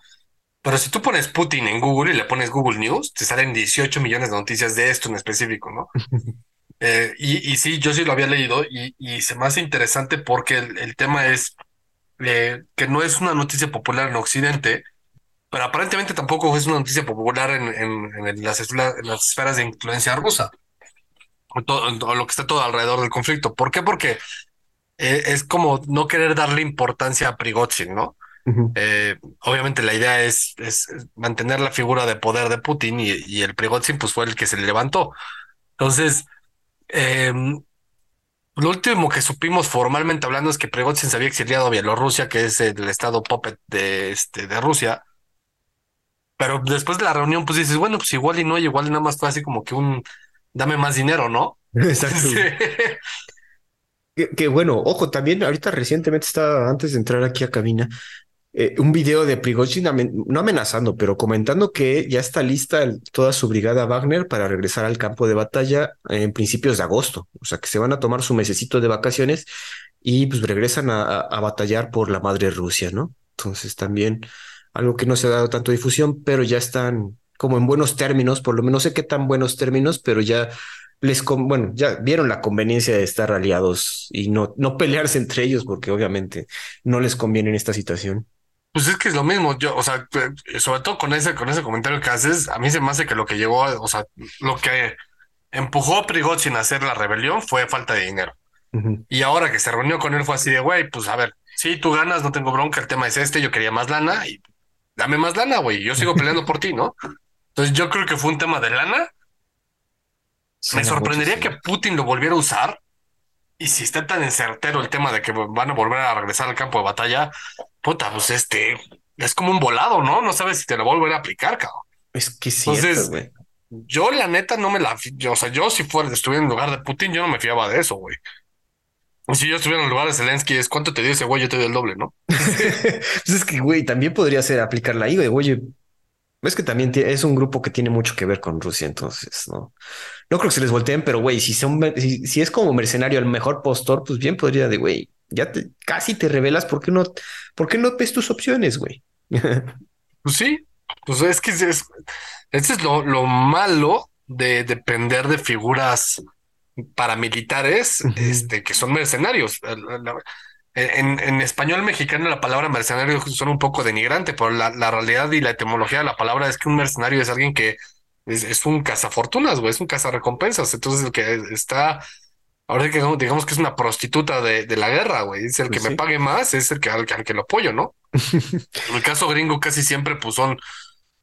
[SPEAKER 2] Pero si tú pones Putin en Google y le pones Google News, te salen 18 millones de noticias de esto en específico, ¿no? [laughs] Eh, y, y, sí, yo sí lo había leído y, y se me hace interesante porque el, tema es eh, que no es una noticia popular en Occidente, pero aparentemente tampoco es una noticia popular en, en, las, esferas de influencia rusa, o, todo, lo que está todo alrededor del conflicto. ¿Por qué? Porque eh, es como no querer darle importancia a Prigozhin, ¿no? obviamente la idea es, es, mantener la figura de poder de Putin y, y el Prigozhin pues fue el que se le levantó. Entonces, eh, lo último que supimos formalmente hablando es que Prigozhin se había exiliado a Bielorrusia, que es el estado puppet de, este, de Rusia. Pero después de la reunión, pues dices, bueno, pues igual y no, igual y nada más fue así como que un dame más dinero, ¿no? [laughs] Exacto.
[SPEAKER 1] Que, bueno, ojo, también ahorita recientemente estaba, antes de entrar aquí a cabina, eh, un video de Prigozhin, no amenazando, pero comentando que ya está lista toda su brigada Wagner para regresar al campo de batalla en principios de agosto. O sea, que se van a tomar su mesecito de vacaciones y pues regresan a, batallar por la madre Rusia, ¿no? Entonces también algo que no se ha dado tanto difusión, pero ya están como en buenos términos, por lo menos no sé qué tan buenos términos, pero ya les, bueno, ya vieron la conveniencia de estar aliados y no, no pelearse entre ellos, porque obviamente no les conviene en esta situación.
[SPEAKER 2] Pues es que es lo mismo, yo, o sea, sobre todo con ese, con ese comentario que haces, a mí se me hace que lo que llegó, o sea, lo que empujó a Prigozhin a hacer la rebelión fue falta de dinero. Y ahora que se reunió con él fue así de, güey, pues a ver, si tú ganas, no tengo bronca, el tema es este, yo quería más lana y dame más lana, güey, yo sigo peleando por ti, ¿no? Entonces yo creo que fue un tema de lana. me sorprendería que Putin lo volviera a usar. Y si está tan encertero el tema de que van a volver a regresar al campo de batalla, puta, pues este, es como un volado, ¿no? No sabes si te lo volver a aplicar, cabrón.
[SPEAKER 1] Es que sí. Entonces,
[SPEAKER 2] yo la neta no me la, o sea, yo si fuera, estuviera en lugar de Putin, yo no me fiaba de eso, güey. Si yo estuviera en el lugar de Zelensky, es cuánto te dio ese güey, yo te doy el doble, ¿no? [laughs]
[SPEAKER 1] pues es que, güey, también podría ser aplicarla ahí, güey. Oye, es que también es un grupo que tiene mucho que ver con Rusia, entonces no, no creo que se les volteen, pero güey, si son, si, es como mercenario el mejor postor, pues bien podría de güey, ya te, casi te revelas, ¿por qué no, por qué no ves tus opciones, güey? [laughs]
[SPEAKER 2] pues sí, pues es que es, ese es lo, lo malo de depender de figuras paramilitares, este, que son mercenarios. En, en, español mexicano la palabra mercenario suena un poco denigrante, pero la, la, realidad y la etimología de la palabra es que un mercenario es alguien que es, es un cazafortunas, güey, es un cazarrecompensas. Entonces el que está, ahora que digamos que es una prostituta de, de la guerra, güey, es el que pues me pague más, es el que al, que lo apoyo, ¿no? [laughs] en el caso gringo casi siempre pues son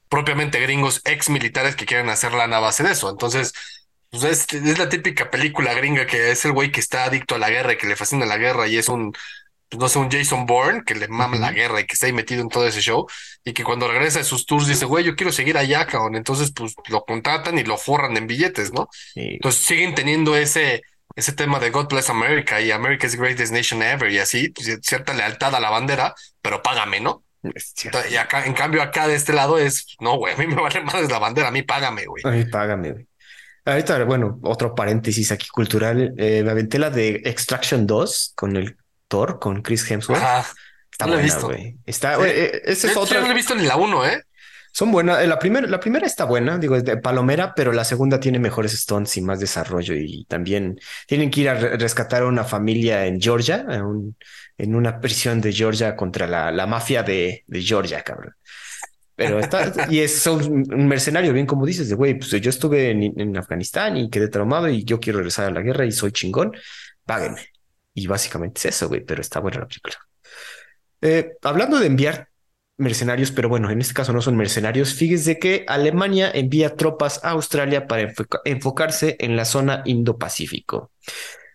[SPEAKER 2] propiamente gringos ex militares que quieren hacer la base de eso. Entonces, pues es, es, la típica película gringa que es el güey que está adicto a la guerra y que le fascina la guerra y es un pues, no sé, un Jason Bourne que le mama la guerra y que está ahí metido en todo ese show y que cuando regresa de sus tours dice, güey, yo quiero seguir allá, cabrón. Entonces, pues lo contratan y lo forran en billetes, ¿no? Entonces siguen teniendo ese, ese tema de God Bless America y America's Greatest Nation Ever y así, pues, cierta lealtad a la bandera, pero págame, ¿no? Y acá, en cambio, acá de este lado es, no, güey, a mí me vale más la bandera, a mí págame, güey.
[SPEAKER 1] A mí págame, güey. Ahorita, bueno, otro paréntesis aquí cultural. Eh, me aventé la de Extraction 2 con el Thor con Chris Hemsworth. Está buena, güey. Está, eh, esa es otra.
[SPEAKER 2] no lo he visto ni la uno, ¿eh?
[SPEAKER 1] Son buenas. Eh, la primera, la primera está buena, digo, es de palomera, pero la segunda tiene mejores stunts y más desarrollo. Y también tienen que ir a rescatar a una familia en Georgia, en, una prisión de Georgia contra la, la mafia de, de Georgia, cabrón. Pero está, [laughs] y es un mercenario, bien como dices, de güey, pues yo estuve en, en, Afganistán y quedé traumado y yo quiero regresar a la guerra y soy chingón, páguenme. Y básicamente es eso, güey, pero está buena la película. Eh, hablando de enviar mercenarios, pero bueno, en este caso no son mercenarios, fíjese que Alemania envía tropas a Australia para enfocarse en la zona Indo-Pacífico.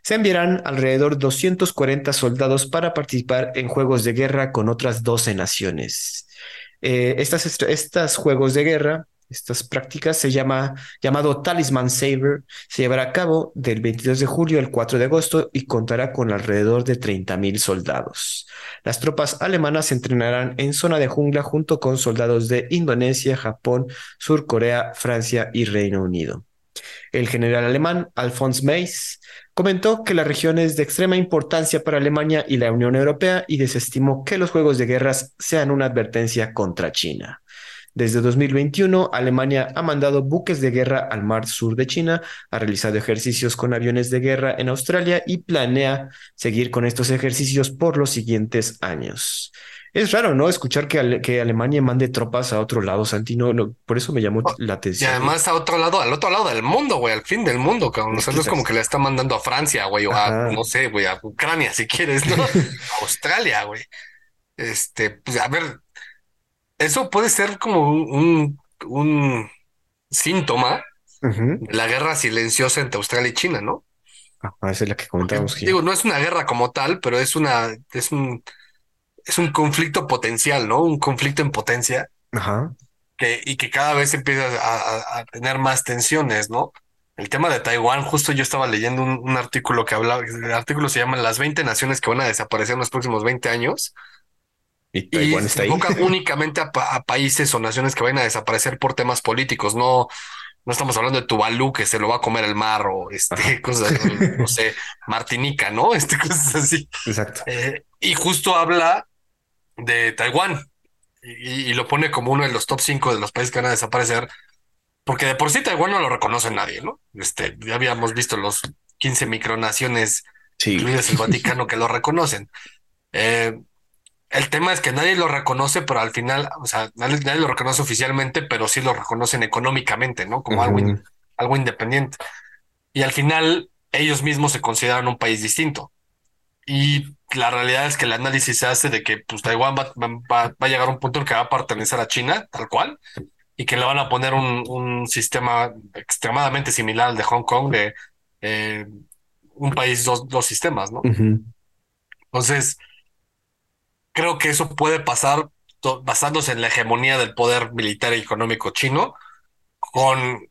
[SPEAKER 1] Se enviarán alrededor de 240 soldados para participar en juegos de guerra con otras 12 naciones. Eh, estas, estos juegos de guerra estas prácticas se llama llamado Talisman Saber. Se llevará a cabo del 22 de julio al 4 de agosto y contará con alrededor de 30.000 soldados. Las tropas alemanas se entrenarán en zona de jungla junto con soldados de Indonesia, Japón, Sur Corea, Francia y Reino Unido. El general alemán Alphonse Meis comentó que la región es de extrema importancia para Alemania y la Unión Europea y desestimó que los juegos de guerras sean una advertencia contra China. Desde 2021, Alemania ha mandado buques de guerra al mar sur de China, ha realizado ejercicios con aviones de guerra en Australia y planea seguir con estos ejercicios por los siguientes años. Es raro, ¿no? Escuchar que, que Alemania mande tropas a otro lado, Santino. No, por eso me llamó oh, la atención.
[SPEAKER 2] Y además a otro lado, al otro lado del mundo, güey, al fin del mundo, cabrón. O sea, no es como que le está mandando a Francia, güey, o a, no sé, güey, a Ucrania, si quieres, ¿no? [laughs] a Australia, güey. Este, pues a ver, eso puede ser como un, un, síntoma de la guerra silenciosa entre Australia y China, ¿no?
[SPEAKER 1] Ah, esa es la que comentábamos.
[SPEAKER 2] digo, no es una guerra como tal, pero es una, es un, es un conflicto potencial, ¿no? Un conflicto en potencia.
[SPEAKER 1] Ajá.
[SPEAKER 2] Que, y que cada vez empieza a, tener más tensiones, ¿no? El tema de Taiwán, justo yo estaba leyendo un, un, artículo que hablaba, el artículo se llama Las 20 naciones que van a desaparecer en los próximos 20 años. Y, se enfoca [laughs] únicamente a, países o naciones que vayan a desaparecer por temas políticos, no, no estamos hablando de Tuvalu que se lo va a comer el mar o este, [laughs] cosas, no, sé, Martinica, ¿no? [laughs] Este, cosas así.
[SPEAKER 1] Exacto.
[SPEAKER 2] Eh, y justo habla de Taiwán y, lo pone como uno de los top cinco de los países que van a desaparecer, porque de por sí Taiwán no lo reconoce nadie, ¿no? Este, ya habíamos visto los 15 micronaciones, incluidas el Vaticano, que lo reconocen. Eh, el tema es que nadie lo reconoce, pero al final, o sea, nadie, lo reconoce oficialmente, pero sí lo reconocen económicamente, ¿no? Como algo, algo independiente. Y al final, ellos mismos se consideran un país distinto. Y la realidad es que el análisis se hace de que pues, Taiwán va, va, a llegar a un punto en que va a pertenecer a China, tal cual, y que le van a poner un, un sistema extremadamente similar al de Hong Kong, de eh, un país, dos, dos sistemas, ¿no? Entonces, creo que eso puede pasar basándose en la hegemonía del poder militar y económico chino, con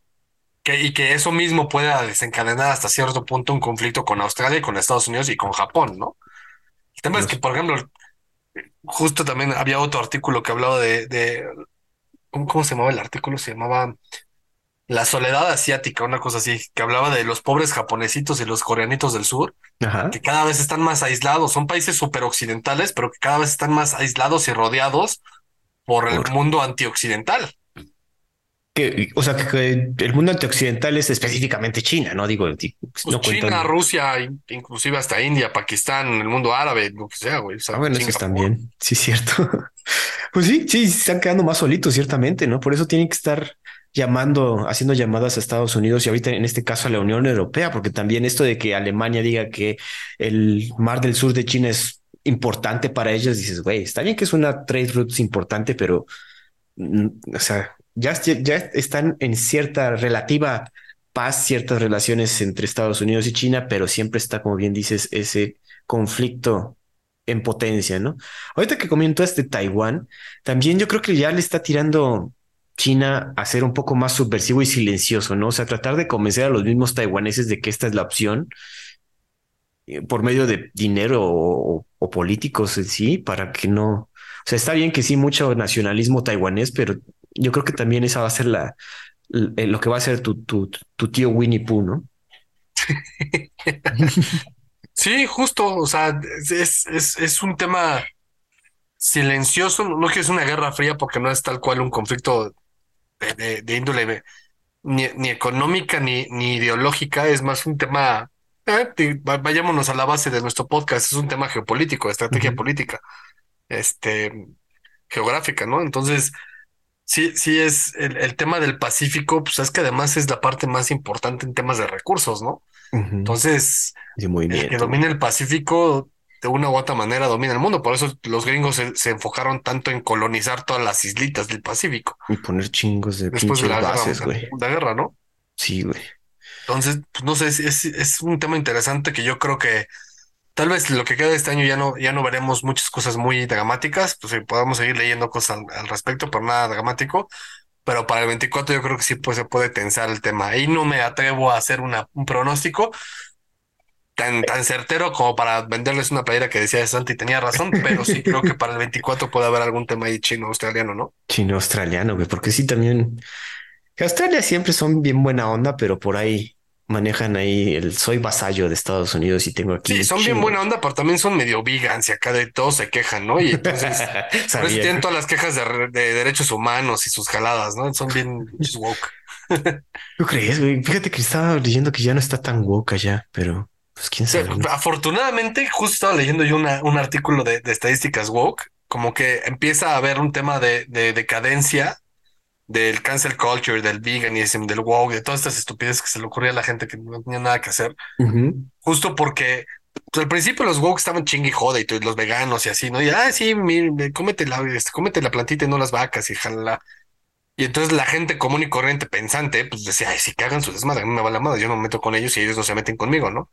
[SPEAKER 2] que, y que eso mismo pueda desencadenar hasta cierto punto un conflicto con Australia y con Estados Unidos y con Japón, ¿no? El tema es que, por ejemplo, justo también había otro artículo que hablaba de, de ¿cómo, ¿cómo, se llamaba el artículo? Se llamaba La soledad asiática, una cosa así, que hablaba de los pobres japonesitos y los coreanitos del sur, Ajá. que cada vez están más aislados, son países súper occidentales, pero que cada vez están más aislados y rodeados por el mundo antioccidental.
[SPEAKER 1] Que, o sea, que el mundo antioccidental es específicamente China, ¿no? Digo,
[SPEAKER 2] pues no China, Rusia, inclusive hasta India, Pakistán, el mundo árabe, lo que sea, güey. O sea,
[SPEAKER 1] ah, bueno, eso también, sí, cierto. [laughs] pues sí, sí, se están quedando más solitos, ciertamente, ¿no? Por eso tienen que estar llamando, haciendo llamadas a Estados Unidos y ahorita en este caso a la Unión Europea, porque también esto de que Alemania diga que el mar del sur de China es importante para ellos, dices, güey, está bien que es una trade route importante, pero, mm, o sea, ya, ya están en cierta relativa paz, ciertas relaciones entre Estados Unidos y China, pero siempre está, como bien dices, ese conflicto en potencia, ¿no? Ahorita que comienzo este Taiwán, también yo creo que ya le está tirando China a ser un poco más subversivo y silencioso, ¿no? O sea, tratar de convencer a los mismos taiwaneses de que esta es la opción eh, por medio de dinero o, políticos en sí, para que no, o sea, está bien que sí, mucho nacionalismo taiwanés, pero yo creo que también esa va a ser la, eh, lo que va a ser tu, tío Winnie Pooh, ¿no? [laughs]
[SPEAKER 2] sí, justo, o sea, es, es, es un tema silencioso, no que es una guerra fría porque no es tal cual un conflicto de, de, índole ni, ni, económica ni, ni ideológica, es más un tema, eh, vayámonos a la base de nuestro podcast, es un tema geopolítico, estrategia política, este, geográfica, ¿no? Entonces, Sí, sí, es el, tema del Pacífico, pues es que además es la parte más importante en temas de recursos, ¿no? Entonces, el que domina el Pacífico de una u otra manera domina el mundo. Por eso los gringos se, enfocaron tanto en colonizar todas las islitas del Pacífico.
[SPEAKER 1] Y poner chingos de
[SPEAKER 2] Después de la bases, güey. La guerra, ¿no?
[SPEAKER 1] Sí, güey.
[SPEAKER 2] Entonces, pues no sé, es, es un tema interesante que yo creo que Tal vez lo que queda de este año ya no, ya no veremos muchas cosas muy dramáticas, pues podemos seguir leyendo cosas al, respecto, pero nada dramático. Pero para el 24 yo creo que sí pues, se puede tensar el tema. Ahí no me atrevo a hacer una, un pronóstico tan, tan certero como para venderles una playera que decía Santi y tenía razón, pero sí creo que para el 24 puede haber algún tema ahí chino-australiano, ¿no?
[SPEAKER 1] Chino-australiano, porque sí también... Australia siempre son bien buena onda, pero por ahí manejan ahí el soy vasallo de Estados Unidos y tengo aquí.
[SPEAKER 2] Sí, son bien buena onda, pero también son medio vegans y acá de todos se quejan, ¿no? Y entonces [laughs] pues, tienen todas las quejas de, derechos humanos y sus jaladas, ¿no? Son bien woke. [laughs]
[SPEAKER 1] ¿Tú crees, güey? Fíjate que estaba leyendo que ya no está tan woke allá, pero pues quién sabe.
[SPEAKER 2] Afortunadamente, justo estaba leyendo yo una, un artículo de, de, estadísticas woke, como que empieza a haber un tema de, de decadencia del cancel culture, del veganism, del woke, de todas estas estupideces que se le ocurría a la gente que no tenía nada que hacer. Justo porque pues, al principio los woke estaban chingui joda y los veganos y así, ¿no? Y, ah, sí, mire, cómete la, este, cómete la plantita y no las vacas y jala. Y entonces la gente común y corriente pensante, pues decía, ay, si que hagan su desmadre, a mí me va la madre, yo no me meto con ellos y ellos no se meten conmigo, ¿no?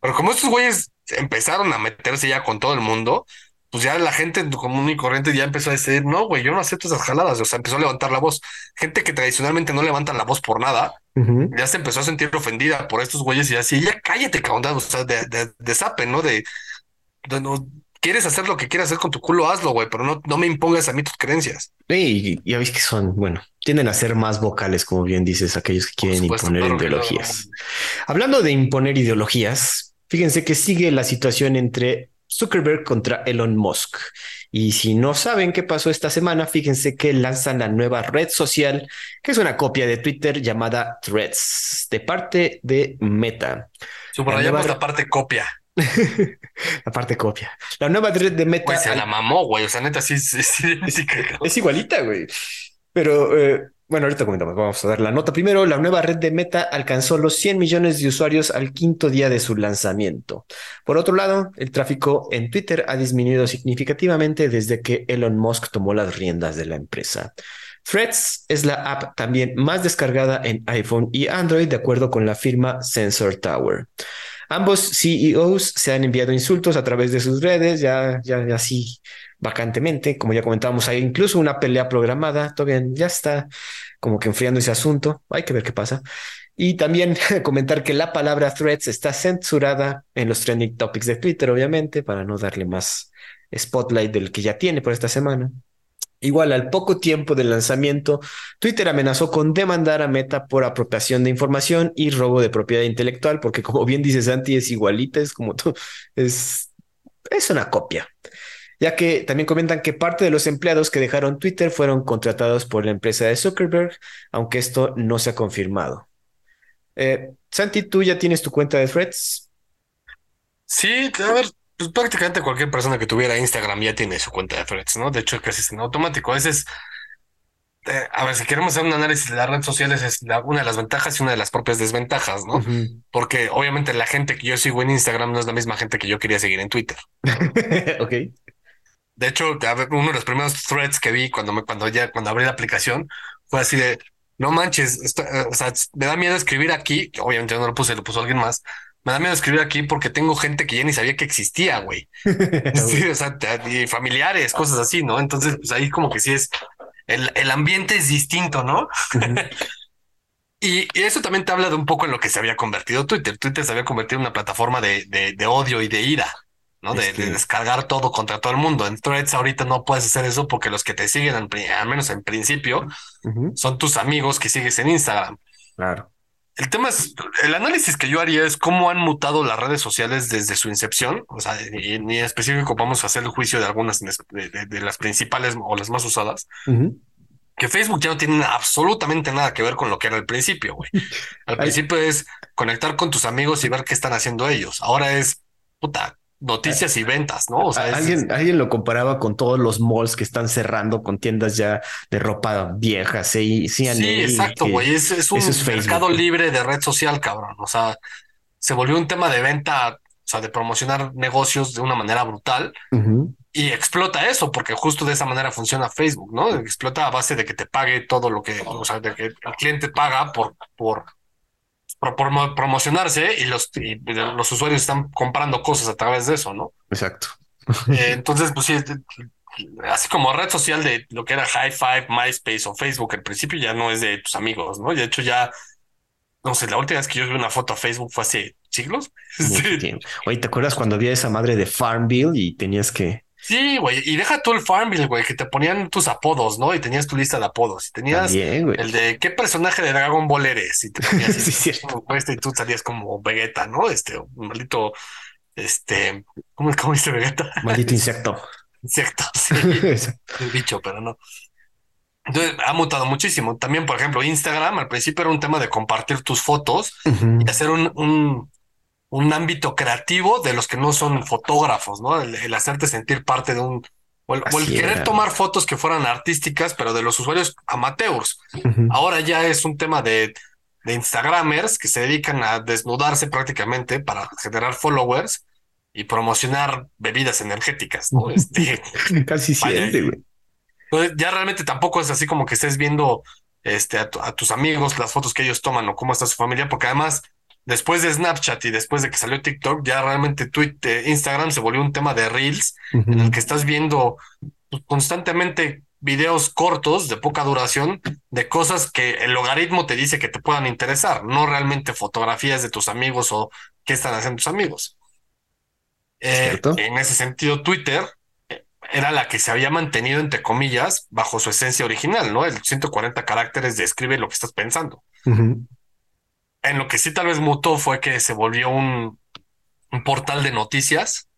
[SPEAKER 2] Pero como estos güeyes empezaron a meterse ya con todo el mundo, pues ya la gente común y corriente ya empezó a decir, no, güey, yo no acepto esas jaladas, o sea, empezó a levantar la voz. Gente que tradicionalmente no levanta la voz por nada, ya se empezó a sentir ofendida por estos güeyes y así, ya cállate, cabrón, o sea, de, de, de sape, ¿no? De, no, quieres hacer lo que quieras hacer con tu culo, hazlo, güey, pero no, no me impongas a mí tus creencias.
[SPEAKER 1] Sí, ya ves que son, bueno, tienden a ser más vocales, como bien dices, aquellos que quieren imponer ideologías. Hablando de imponer ideologías, fíjense que sigue la situación entre Zuckerberg contra Elon Musk. Y si no saben qué pasó esta semana, fíjense que lanzan la nueva red social, que es una copia de Twitter llamada Threads, de parte de Meta.
[SPEAKER 2] Subrayamos la, la parte copia. [laughs]
[SPEAKER 1] la parte copia. La nueva red de Meta.
[SPEAKER 2] Pues se la mamó, güey. O sea, neta, sí, sí, sí, [laughs] [laughs]
[SPEAKER 1] es igualita, güey. Pero eh, bueno, ahorita comentamos, vamos a dar la nota. Primero, la nueva red de Meta alcanzó los 100 millones de usuarios al quinto día de su lanzamiento. Por otro lado, el tráfico en Twitter ha disminuido significativamente desde que Elon Musk tomó las riendas de la empresa. Threads es la app también más descargada en iPhone y Android, de acuerdo con la firma Sensor Tower. Ambos CEOs se han enviado insultos a través de sus redes, ya, ya, ya sí vacantemente. Como ya comentábamos, hay incluso una pelea programada. Todavía ya está como que enfriando ese asunto. Hay que ver qué pasa. Y también [laughs] comentar que la palabra threads está censurada en los trending topics de Twitter, obviamente, para no darle más spotlight del que ya tiene por esta semana. Igual, al poco tiempo del lanzamiento, Twitter amenazó con demandar a Meta por apropiación de información y robo de propiedad intelectual, porque como bien dice Santi, es igualita, es como tú, es, es una copia. Ya que también comentan que parte de los empleados que dejaron Twitter fueron contratados por la empresa de Zuckerberg, aunque esto no se ha confirmado. Eh, Santi, tú ya tienes tu cuenta de Threads.
[SPEAKER 2] Sí, a ver, pues prácticamente cualquier persona que tuviera Instagram ya tiene su cuenta de Threads, ¿no? De hecho, casi es en automático. A veces, eh, a ver, si queremos hacer un análisis de las redes sociales, es una de las ventajas y una de las propias desventajas, ¿no? Porque obviamente la gente que yo sigo en Instagram no es la misma gente que yo quería seguir en Twitter. [laughs]
[SPEAKER 1] ok.
[SPEAKER 2] De hecho, uno de los primeros threads que vi cuando me, cuando ya, cuando abrí la aplicación fue así de, no manches, eh, o sea, me da miedo escribir aquí, obviamente yo no lo puse, lo puso alguien más, me da miedo escribir aquí porque tengo gente que ya ni sabía que existía, güey. [laughs] sí, o sea, y familiares, cosas así, ¿no? Entonces, pues ahí como que sí es, el, el ambiente es distinto, ¿no? [laughs] y, eso también te habla de un poco en lo que se había convertido Twitter. Twitter se había convertido en una plataforma de, de, de odio y de ira. ¿no? De, descargar todo contra todo el mundo. En Threads ahorita no puedes hacer eso porque los que te siguen, al menos en principio, son tus amigos que sigues en Instagram.
[SPEAKER 1] Claro.
[SPEAKER 2] El tema es, el análisis que yo haría es cómo han mutado las redes sociales desde su incepción. O sea, y, en específico vamos a hacer el juicio de algunas de, las principales o las más usadas. Que Facebook ya no tiene absolutamente nada que ver con lo que era al principio, güey. [laughs] Al principio es conectar con tus amigos y ver qué están haciendo ellos. Ahora es, puta, noticias y ventas, ¿no? O sea,
[SPEAKER 1] alguien, alguien lo comparaba con todos los malls que están cerrando con tiendas ya de ropa vieja, sí,
[SPEAKER 2] sí, sí exacto, güey. Es, un mercado libre de red social, cabrón. O sea, se volvió un tema de venta, o sea, de promocionar negocios de una manera brutal y explota eso, porque justo de esa manera funciona Facebook, ¿no? Explota a base de que te pague todo lo que, o sea, de que el cliente paga por, por promocionarse y los, los usuarios están comprando cosas a través de eso, ¿no?
[SPEAKER 1] Exacto.
[SPEAKER 2] Eh, entonces, pues sí, así como red social de lo que era High Five, MySpace o Facebook, al principio ya no es de tus amigos, ¿no? De hecho, ya, no sé, la última vez que yo vi una foto a Facebook fue hace siglos. [laughs]
[SPEAKER 1] Oye, ¿te acuerdas cuando había esa madre de Farmville y tenías que
[SPEAKER 2] Sí, güey, y deja tú el Farmville, güey, que te ponían tus apodos, ¿no? Y tenías tu lista de apodos. Y tenías el de qué personaje de Dragon Ball eres. Y te ponías [laughs] sí, este, y tú salías como Vegeta, ¿no? Este, un maldito, este, ¿cómo, cómo dice Vegeta?
[SPEAKER 1] Maldito [laughs] insecto.
[SPEAKER 2] insecto, [laughs] sí. el bicho, pero no. Entonces ha mutado muchísimo. También, por ejemplo, Instagram al principio era un tema de compartir tus fotos y hacer un, un, un ámbito creativo de los que no son fotógrafos, ¿no? El, hacerte sentir parte de un, o el, querer tomar fotos que fueran artísticas, pero de los usuarios amateurs. Ahora ya es un tema de, de Instagramers que se dedican a desnudarse prácticamente para generar followers y promocionar bebidas energéticas, ¿no? [laughs] Este,
[SPEAKER 1] Casi siempre, güey.
[SPEAKER 2] Entonces, ya realmente tampoco es así como que estés viendo este, a, a, tus amigos las fotos que ellos toman o cómo está su familia, porque además después de Snapchat y después de que salió TikTok, ya realmente Twitter, Instagram se volvió un tema de Reels, en el que estás viendo pues, constantemente videos cortos de poca duración de cosas que el logaritmo te dice que te puedan interesar, no realmente fotografías de tus amigos o qué están haciendo tus amigos. Eh, en ese sentido, Twitter eh, era la que se había mantenido, entre comillas, bajo su esencia original, ¿no? El 140 caracteres describe lo que estás pensando. En lo que sí tal vez mutó fue que se volvió un, portal de noticias.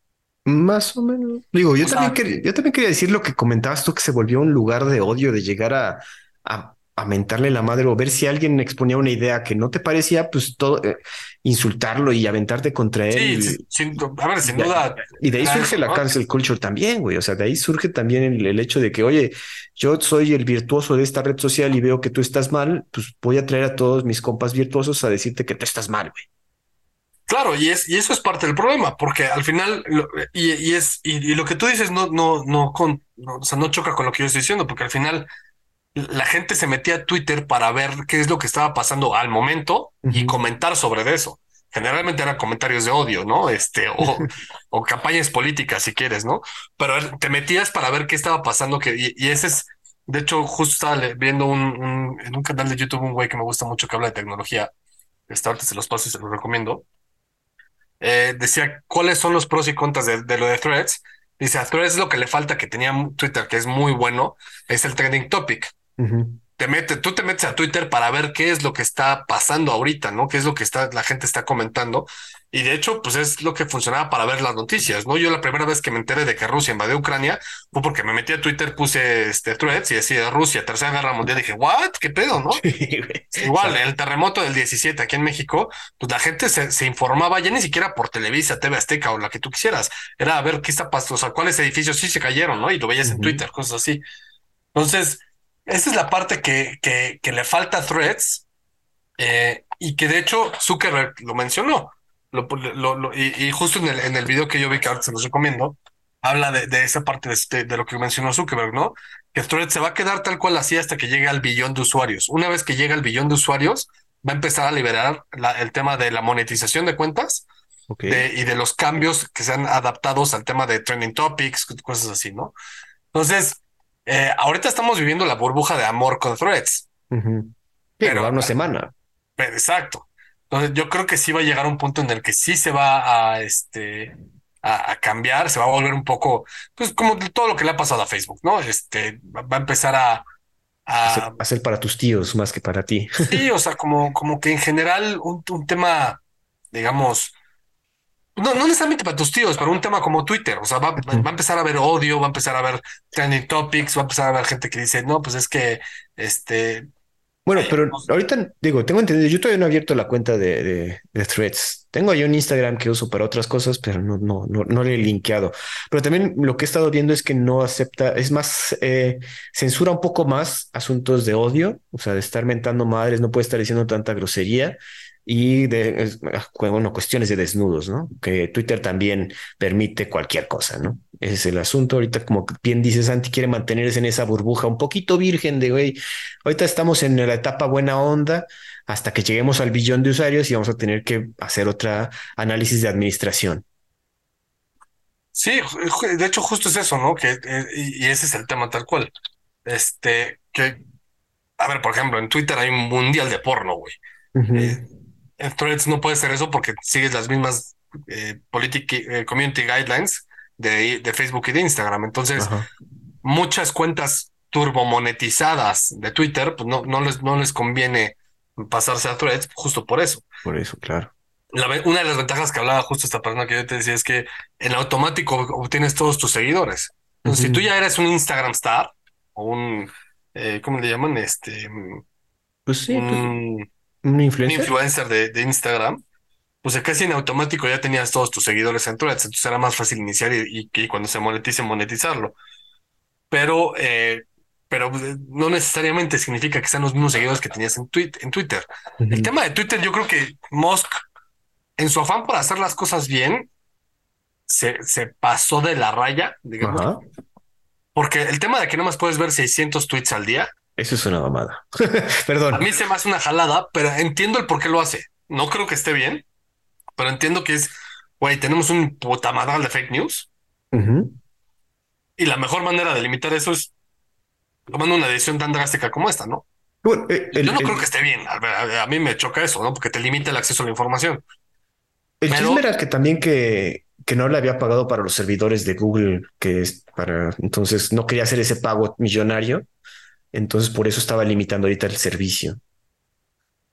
[SPEAKER 1] Más o menos. Digo, yo también, quería, yo también quería decir lo que comentabas tú, que se volvió un lugar de odio, de llegar a, a, a mentarle la madre o ver si alguien exponía una idea que no te parecía, pues todo, eh, insultarlo y aventarte contra él.
[SPEAKER 2] Sí, sin, a ver, sin duda.
[SPEAKER 1] Y de ahí surge la cancel culture también, güey. O sea, de ahí surge también el, hecho de que, oye, yo soy el virtuoso de esta red social y veo que tú estás mal, pues voy a traer a todos mis compas virtuosos a decirte que tú estás mal, güey.
[SPEAKER 2] Claro, y es, y eso es parte del problema, porque al final, y, es, y, lo que tú dices no, no, no, con, o sea, no choca con lo que yo estoy diciendo, porque al final la gente se metía a Twitter para ver qué es lo que estaba pasando al momento y comentar sobre eso. generalmente eran comentarios de odio, ¿no? Este, o, [laughs] o campañas políticas, si quieres, ¿no? Pero te metías para ver qué estaba pasando, que, y, ese es, de hecho, justo estaba viendo un, en un canal de YouTube un güey que me gusta mucho que habla de tecnología, este, ahorita se los paso y se los recomiendo, eh, decía cuáles son los pros y contras de, de lo de Threads, Dice, a Threads lo que le falta que tenía Twitter, que es muy bueno, es el trending topic. Te mete, tú te metes a Twitter para ver qué es lo que está pasando ahorita, ¿no? Qué es lo que está, la gente está comentando. Y de hecho, pues es lo que funcionaba para ver las noticias, ¿no? Yo la primera vez que me enteré de que Rusia invadió Ucrania fue porque me metí a Twitter, puse este threads y decía Rusia, tercera guerra mundial. Dije, ¿what? ¿Qué pedo, no? [laughs] Igual, el terremoto del 17 aquí en México, pues la gente se, se, informaba ya ni siquiera por Televisa, TV Azteca o la que tú quisieras. Era a ver qué está pasando, o sea, cuáles edificios sí se cayeron, ¿no? Y lo veías en Twitter, cosas así. Entonces, esta es la parte que, que, que le falta a threads eh, y que de hecho Zuckerberg lo mencionó lo, y, justo en el, en el video que yo vi que ahora se los recomiendo, habla de, de esa parte de, este, de, lo que mencionó Zuckerberg, ¿no? Que Threads se va a quedar tal cual así hasta que llegue al billón de usuarios. Una vez que llega al billón de usuarios, va a empezar a liberar el tema de la monetización de cuentas y de los cambios que sean adaptados al tema de trending topics, cosas así, ¿no? Entonces, eh, ahorita estamos viviendo la burbuja de amor con Threads.
[SPEAKER 1] Pero una semana.
[SPEAKER 2] Exacto. Entonces yo creo que sí va a llegar a un punto en el que sí se va a, este, a, cambiar, se va a volver un poco, pues como todo lo que le ha pasado a Facebook, ¿no? Este, va a empezar a...
[SPEAKER 1] A hacer para tus tíos más que para ti.
[SPEAKER 2] Sí, o sea, como, como que en general un, un tema, digamos, no, no necesariamente para tus tíos, pero un tema como Twitter. O sea, va, va, a empezar a haber odio, va a empezar a haber trending topics, va a empezar a haber gente que dice, no, pues es que este
[SPEAKER 1] bueno, pero ahorita digo, tengo entendido, yo todavía no he abierto la cuenta de, de, Threads. Tengo ahí un Instagram que uso para otras cosas, pero no, no, no, no le he linkeado. Pero también lo que he estado viendo es que no acepta, es más, eh, censura un poco más asuntos de odio, o sea, de estar mentando madres, no puede estar diciendo tanta grosería y de, ah, bueno, cuestiones de desnudos, ¿no? Que Twitter también permite cualquier cosa, ¿no? Ese es el asunto. Ahorita, como bien dice Santi, quiere mantenerse en esa burbuja un poquito virgen de, güey, ahorita estamos en la etapa buena onda hasta que lleguemos al billón de usuarios y vamos a tener que hacer otra análisis de administración.
[SPEAKER 2] Sí, de hecho justo es eso, ¿no? Que, eh, y ese es el tema tal cual. Este, que, a ver, por ejemplo, en Twitter hay un mundial de porno, güey en Threads no puede ser eso porque sigues las mismas eh, eh community guidelines de, de, Facebook y de Instagram. Entonces, muchas cuentas turbomonetizadas de Twitter, pues no, no, les, no les conviene pasarse a Threads justo por eso.
[SPEAKER 1] Por eso, claro.
[SPEAKER 2] una de las ventajas que hablaba justo esta persona que yo te decía es que en automático obtienes todos tus seguidores. Entonces, si tú ya eres un Instagram star o un, eh, ¿cómo le llaman? Este,
[SPEAKER 1] pues sí, pues un
[SPEAKER 2] influencer, de, Instagram, pues casi en automático ya tenías todos tus seguidores en Threads, entonces era más fácil iniciar y, y, cuando se monetice, monetizarlo. Pero, eh, pero eh, no necesariamente significa que sean los mismos seguidores que tenías en, en Twitter. El tema de Twitter, yo creo que Musk, en su afán por hacer las cosas bien, se, se pasó de la raya, digamos. Porque el tema de que no más puedes ver 600 tweets al día,
[SPEAKER 1] eso es una mamada. [laughs] Perdón.
[SPEAKER 2] A mí se me hace una jalada, pero entiendo el por qué lo hace. No creo que esté bien, pero entiendo que es, güey, tenemos un potamadral de fake news. Y la mejor manera de limitar eso es tomando una decisión tan drástica como esta, ¿no? Eh, Yo no creo que esté bien. A, mí me choca eso, ¿no? Porque te limita el acceso a la información.
[SPEAKER 1] El chisme era que también que, que no le había pagado para los servidores de Google, que es para entonces no quería hacer ese pago millonario entonces, por eso estaba limitando ahorita el servicio.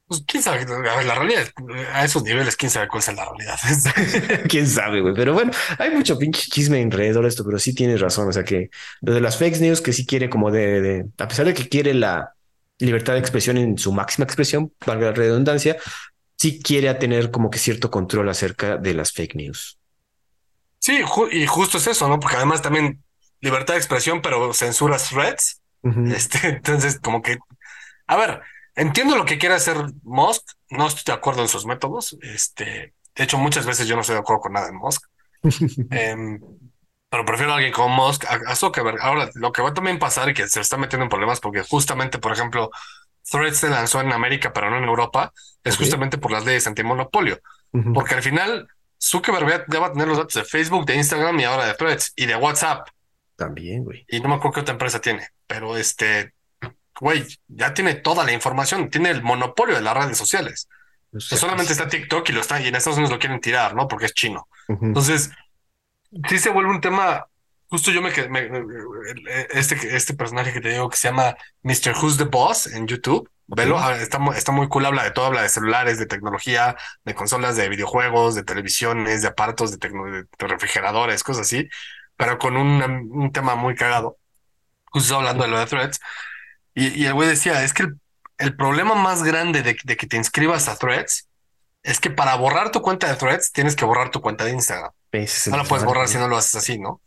[SPEAKER 2] Pues quién sabe, la realidad, a esos niveles, quién sabe cuál es la realidad. [laughs] [laughs]
[SPEAKER 1] quién sabe, güey. Pero bueno, hay mucho pinche chisme alrededor de esto, pero sí tienes razón. O sea que lo de las fake news, que sí quiere como de, de, a pesar de que quiere la libertad de expresión en su máxima expresión, valga la redundancia, sí quiere tener como que cierto control acerca de las fake news.
[SPEAKER 2] Sí, y justo es eso, ¿no? Porque además también libertad de expresión, pero censuras threads este, [laughs] entonces, como que, a ver, entiendo lo que quiere hacer Musk, no estoy de acuerdo en sus métodos. Este, de hecho, muchas veces yo no estoy de acuerdo con nada en Musk. [laughs] Em, pero prefiero a alguien como Musk a, Zuckerberg. Ahora, lo que va a también pasar y que se está metiendo en problemas porque justamente, por ejemplo, Threads se lanzó en América, pero no en Europa, es justamente por las leyes antimonopolio. porque al final Zuckerberg ya va a tener los datos de Facebook, de Instagram y ahora de Threads y de WhatsApp.
[SPEAKER 1] También, güey.
[SPEAKER 2] Y no me acuerdo qué otra empresa tiene, pero este, güey, ya tiene toda la información, tiene el monopolio de las redes sociales. solamente está TikTok y lo está, y en Estados Unidos lo quieren tirar, ¿no? Porque es chino. Entonces, sí se vuelve un tema. Justo yo me, me, este, este personaje que te digo que se llama Mr. Who's the Boss en YouTube. Velo, está, está muy cool, habla de todo, habla de celulares, de tecnología, de consolas, de videojuegos, de televisiones, de aparatos, de, de refrigeradores, cosas así, pero con un, un tema muy cagado. Justo hablando de lo de threads. Y, y el güey decía, es que el, el problema más grande de, de, que te inscribas a threads es que para borrar tu cuenta de threads tienes que borrar tu cuenta de Instagram. No la puedes borrar si no lo haces así, ¿no?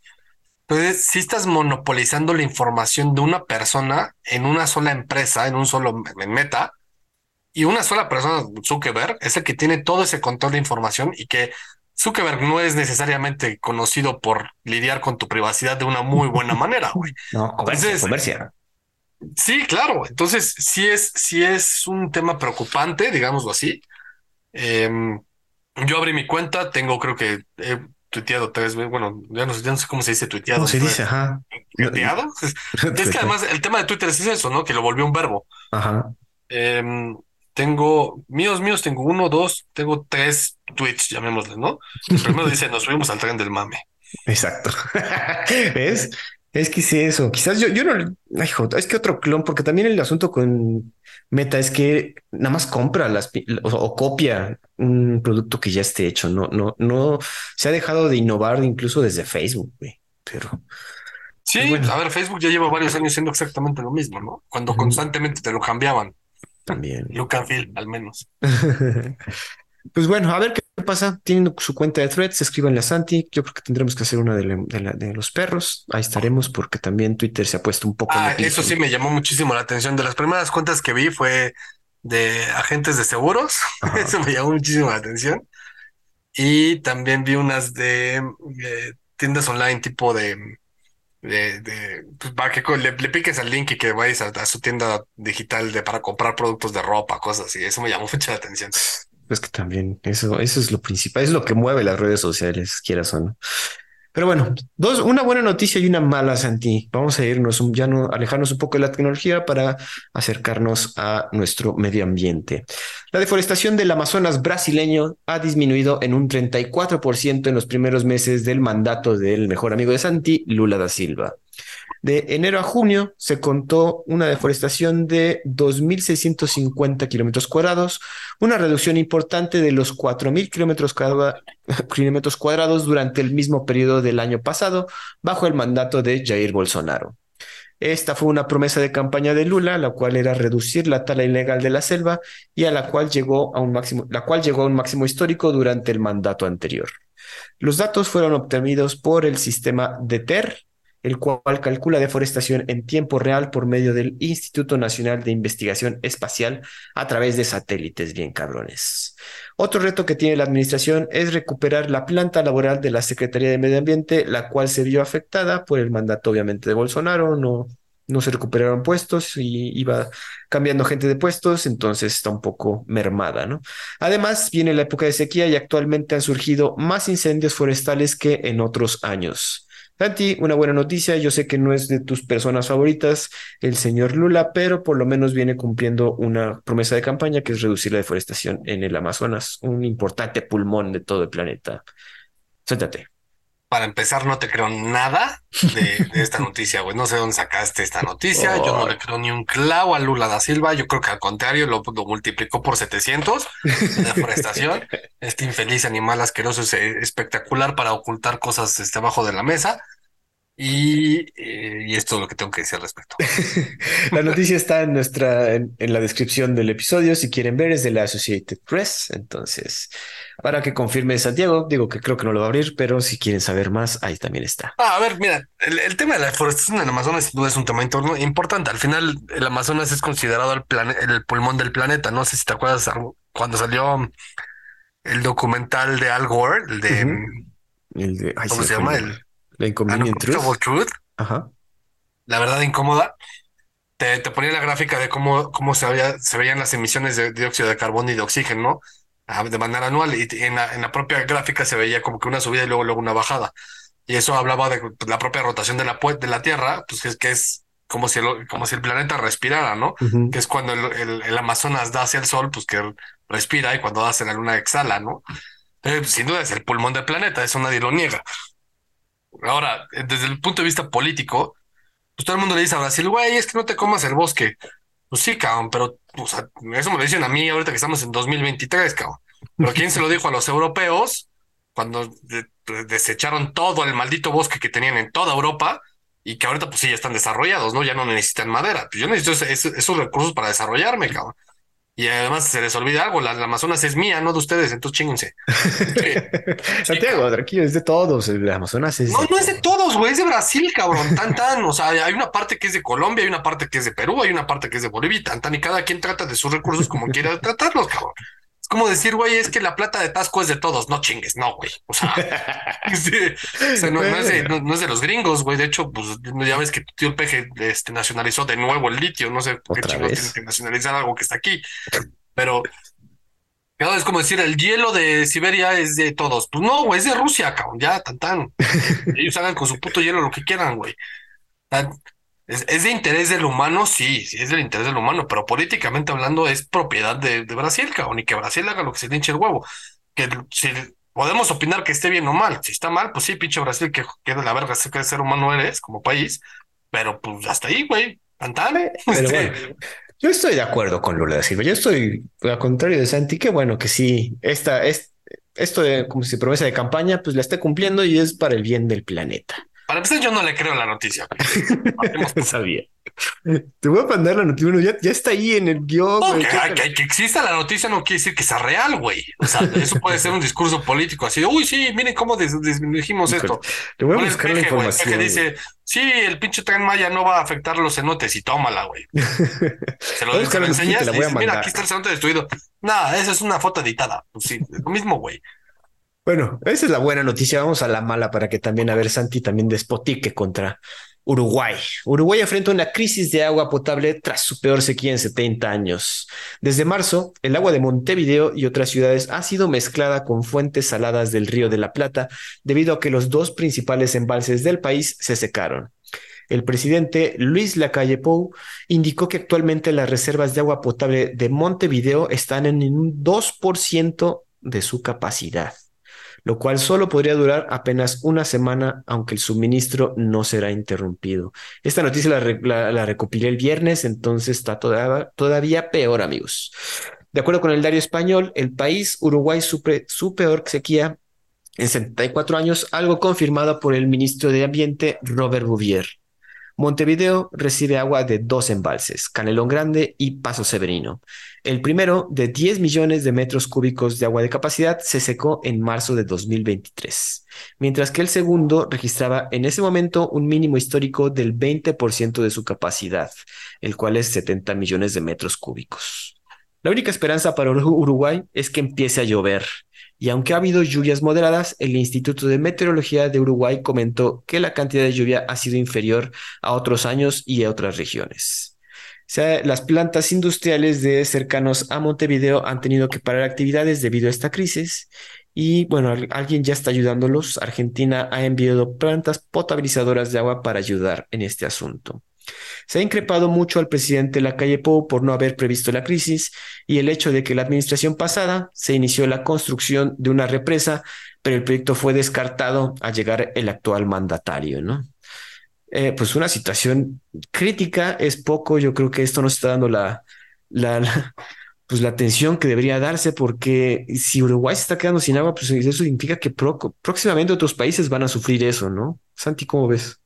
[SPEAKER 2] Entonces, si estás monopolizando la información de una persona en una sola empresa, en un solo en meta, y una sola persona, Zuckerberg, es el que tiene todo ese control de información y que Zuckerberg no es necesariamente conocido por lidiar con tu privacidad de una muy buena manera, güey. [laughs]
[SPEAKER 1] No, comercia, comercia.
[SPEAKER 2] Sí, claro. Entonces, sí es, sí es un tema preocupante, digámoslo así. Em, yo abrí mi cuenta, tengo creo que he tuiteado tres veces, bueno, ya no, sé cómo se dice tuiteado.
[SPEAKER 1] ¿Cómo se dice? Ajá.
[SPEAKER 2] ¿Tuiteado? [laughs] es que además el tema de Twitter es eso, ¿no? Que lo volvió un verbo.
[SPEAKER 1] Ajá.
[SPEAKER 2] Em, tengo, míos, míos, tengo uno, dos, tengo tres tweets, llamémosle, ¿no? El primero dice, nos subimos al tren del mame.
[SPEAKER 1] Exacto. [laughs] ¿Ves? Es que sí, eso. Quizás yo, yo no. Ay, es que otro clon, porque también el asunto con Meta es que nada más compra las o, copia un producto que ya esté hecho. No, no, no se ha dejado de innovar incluso desde Facebook, güey. Pero
[SPEAKER 2] sí, a ver, Facebook ya lleva varios años siendo exactamente lo mismo, ¿no? Cuando constantemente te lo cambiaban.
[SPEAKER 1] También. [laughs]
[SPEAKER 2] Feel, al menos.
[SPEAKER 1] Pues bueno, a ver qué pasa. Tienen su cuenta de threads, escríbanle a Santi. Yo creo que tendremos que hacer una de, los perros. Ahí estaremos porque también Twitter se ha puesto un poco.
[SPEAKER 2] Ah, eso sí me llamó muchísimo la atención. De las primeras cuentas que vi fue de agentes de seguros. [laughs] eso me llamó muchísimo la atención. Y también vi unas de, tiendas online tipo de, de, pues, para que le, piques al link y que vayas a, su tienda digital de para comprar productos de ropa, cosas así. Eso me llamó [laughs] mucha la atención.
[SPEAKER 1] Es que también eso, eso es lo principal, es lo que mueve las redes sociales, quieras o no. Pero bueno, dos, una buena noticia y una mala, Santi. Vamos a irnos, ya no alejarnos un poco de la tecnología para acercarnos a nuestro medio ambiente. La deforestación del Amazonas brasileño ha disminuido en un 34% en los primeros meses del mandato del mejor amigo de Santi, Lula da Silva. De enero a junio se contó una deforestación de 2.650 kilómetros cuadrados, una reducción importante de los 4.000 [laughs] kilómetros cuadrados durante el mismo periodo del año pasado, bajo el mandato de Jair Bolsonaro. Esta fue una promesa de campaña de Lula, la cual era reducir la tala ilegal de la selva y a la cual llegó a un máximo, la cual llegó a un máximo histórico durante el mandato anterior. Los datos fueron obtenidos por el sistema DETER, el cual calcula deforestación en tiempo real por medio del Instituto Nacional de Investigación Espacial a través de satélites bien cabrones. Otro reto que tiene la administración es recuperar la planta laboral de la Secretaría de Medio Ambiente, la cual se vio afectada por el mandato obviamente de Bolsonaro, no, no se recuperaron puestos y iba cambiando gente de puestos, entonces está un poco mermada, ¿no? Además, viene la época de sequía y actualmente han surgido más incendios forestales que en otros años. Santi, una buena noticia. Yo sé que no es de tus personas favoritas el señor Lula, pero por lo menos viene cumpliendo una promesa de campaña que es reducir la deforestación en el Amazonas, un importante pulmón de todo el planeta. Siéntate.
[SPEAKER 2] Para empezar, no te creo nada de, esta noticia, güey. No sé dónde sacaste esta noticia. Yo no le creo ni un clavo a Lula da Silva. Yo creo que al contrario lo, multiplicó por 700 de deforestación. Este infeliz animal asqueroso es eh, espectacular para ocultar cosas este, abajo de la mesa. Y, eh, y, es lo que tengo que decir al respecto. [laughs]
[SPEAKER 1] la noticia está en nuestra, en, la descripción del episodio. Si quieren ver, es de la Associated Press. Entonces, para que confirme Santiago, digo que creo que no lo va a abrir, pero si quieren saber más, ahí también está.
[SPEAKER 2] Ah, a ver, mira, el, tema de la deforestación en el Amazonas es un tema interno importante. Al final, el Amazonas es considerado el, el pulmón del planeta. No sé si te acuerdas cuando salió el documental de Al Gore, el de.
[SPEAKER 1] el de
[SPEAKER 2] ¿Cómo se llama? El
[SPEAKER 1] la Inconvenient
[SPEAKER 2] Truth.
[SPEAKER 1] Ajá.
[SPEAKER 2] La verdad incómoda. Te, ponía la gráfica de cómo, cómo se, se veían las emisiones de dióxido de carbono y de oxígeno de manera anual y en la, en la propia gráfica se veía como que una subida y luego, luego una bajada. Y eso hablaba de la propia rotación de la, de la Tierra, pues que es, que es como si, el, como si el planeta respirara, ¿no? Que es cuando el, el, Amazonas da hacia el Sol, pues que respira y cuando da hacia la Luna exhala, ¿no? sin duda es el pulmón del planeta, eso nadie lo niega. Ahora, desde el punto de vista político, pues todo el mundo le dice a Brasil, güey, es que no te comas el bosque. Pues sí, cabrón, pero o sea, eso me lo dicen a mí ahorita que estamos en 2023, cabrón. Pero ¿quién se lo dijo a los europeos cuando desecharon todo el maldito bosque que tenían en toda Europa y que ahorita pues sí ya están desarrollados, ¿no? Ya no necesitan madera. Pues yo necesito esos recursos para desarrollarme, cabrón. Y además se les olvida algo, la, Amazonas es mía, no de ustedes, entonces chinguense. [laughs]
[SPEAKER 1] Santiago, tranquilo, es de todos, el Amazonas es...
[SPEAKER 2] No, no es de todos, güey, es de Brasil, cabrón, tan tan, o sea, hay una parte que es de Colombia, hay una parte que es de Perú, hay una parte que es de Bolivia, tan tan, y cada quien trata de sus recursos como quiera tratarlos, cabrón como decir, güey, es que la plata de Tasco es de todos, no chingues, no, güey. O sea, no, es de, los gringos, güey. De hecho, pues ya ves que tu tío el peje este, nacionalizó de nuevo el litio, no sé por qué chingados tienen que nacionalizar algo que está aquí. Pero claro, es como decir, el hielo de Siberia es de todos. Pues no, güey, es de Rusia, cabrón, ya, tan tan. [laughs] Ellos hagan con su puto hielo lo que quieran, güey. ¿Es, de interés del humano? Sí, sí, es del interés del humano, pero políticamente hablando es propiedad de, Brasil, cabrón, y que Brasil haga lo que se le hinche el huevo. Que si podemos opinar que esté bien o mal, si está mal, pues sí, pinche Brasil, que, que de la verga sé que ser humano eres como país, pero pues hasta ahí, güey, pantalla. [laughs]
[SPEAKER 1] Este, yo estoy de acuerdo con Lula de Silva, yo estoy, al contrario de Santi, que bueno, que sí, esta, es, esto de como si promesa de campaña, pues la esté cumpliendo y es para el bien del planeta.
[SPEAKER 2] Para empezar, yo no le creo la noticia. [laughs]
[SPEAKER 1] no sabía. Te voy a mandar la noticia. Bueno, ya, ya está ahí en el guion.
[SPEAKER 2] que, que, exista la noticia no quiere decir que sea real, güey. O sea, eso puede ser un discurso político así de, uy, sí, miren cómo dijimos esto.
[SPEAKER 1] Te voy a buscar la información.
[SPEAKER 2] que dice, sí, el pinche tren Maya no va a afectar los cenotes y tómala, güey. [laughs] Se lo, se lo enseñas y mira, aquí está el cenote destruido. Nada, esa es una foto editada. Pues sí, es lo mismo, güey.
[SPEAKER 1] Bueno, esa es la buena noticia. Vamos a la mala para que también, a ver, Santi también despotique contra Uruguay. Uruguay enfrenta una crisis de agua potable tras su peor sequía en 70 años. Desde marzo, el agua de Montevideo y otras ciudades ha sido mezclada con fuentes saladas del río de la Plata debido a que los dos principales embalses del país se secaron. El presidente Luis Lacalle Pou indicó que actualmente las reservas de agua potable de Montevideo están en un 2% de su capacidad lo cual solo podría durar apenas una semana, aunque el suministro no será interrumpido. Esta noticia la, recopilé el viernes, entonces está todavía, peor, amigos. De acuerdo con el diario español, el país Uruguay sufre su peor sequía en 74 años, algo confirmado por el ministro de Ambiente, Robert Bouvier. Montevideo recibe agua de dos embalses, Canelón Grande y Paso Severino. El primero, de 10 millones de metros cúbicos de agua de capacidad, se secó en marzo de 2023, mientras que el segundo registraba en ese momento un mínimo histórico del 20% de su capacidad, el cual es 70 millones de metros cúbicos. La única esperanza para Uruguay es que empiece a llover, y aunque ha habido lluvias moderadas, el Instituto de Meteorología de Uruguay comentó que la cantidad de lluvia ha sido inferior a otros años y a otras regiones. O sea, las plantas industriales de cercanos a Montevideo han tenido que parar actividades debido a esta crisis y bueno, alguien ya está ayudándolos. Argentina ha enviado plantas potabilizadoras de agua para ayudar en este asunto. Se ha increpado mucho al presidente Lacalle Pou por no haber previsto la crisis y el hecho de que la administración pasada se inició la construcción de una represa, pero el proyecto fue descartado al llegar el actual mandatario, ¿no? Eh, pues una situación crítica es poco. Yo creo que esto no está dando la, [laughs] la, pues la atención que debería darse, porque si Uruguay se está quedando sin agua, pues eso significa que próximamente otros países van a sufrir eso, ¿no? Santi, ¿cómo ves?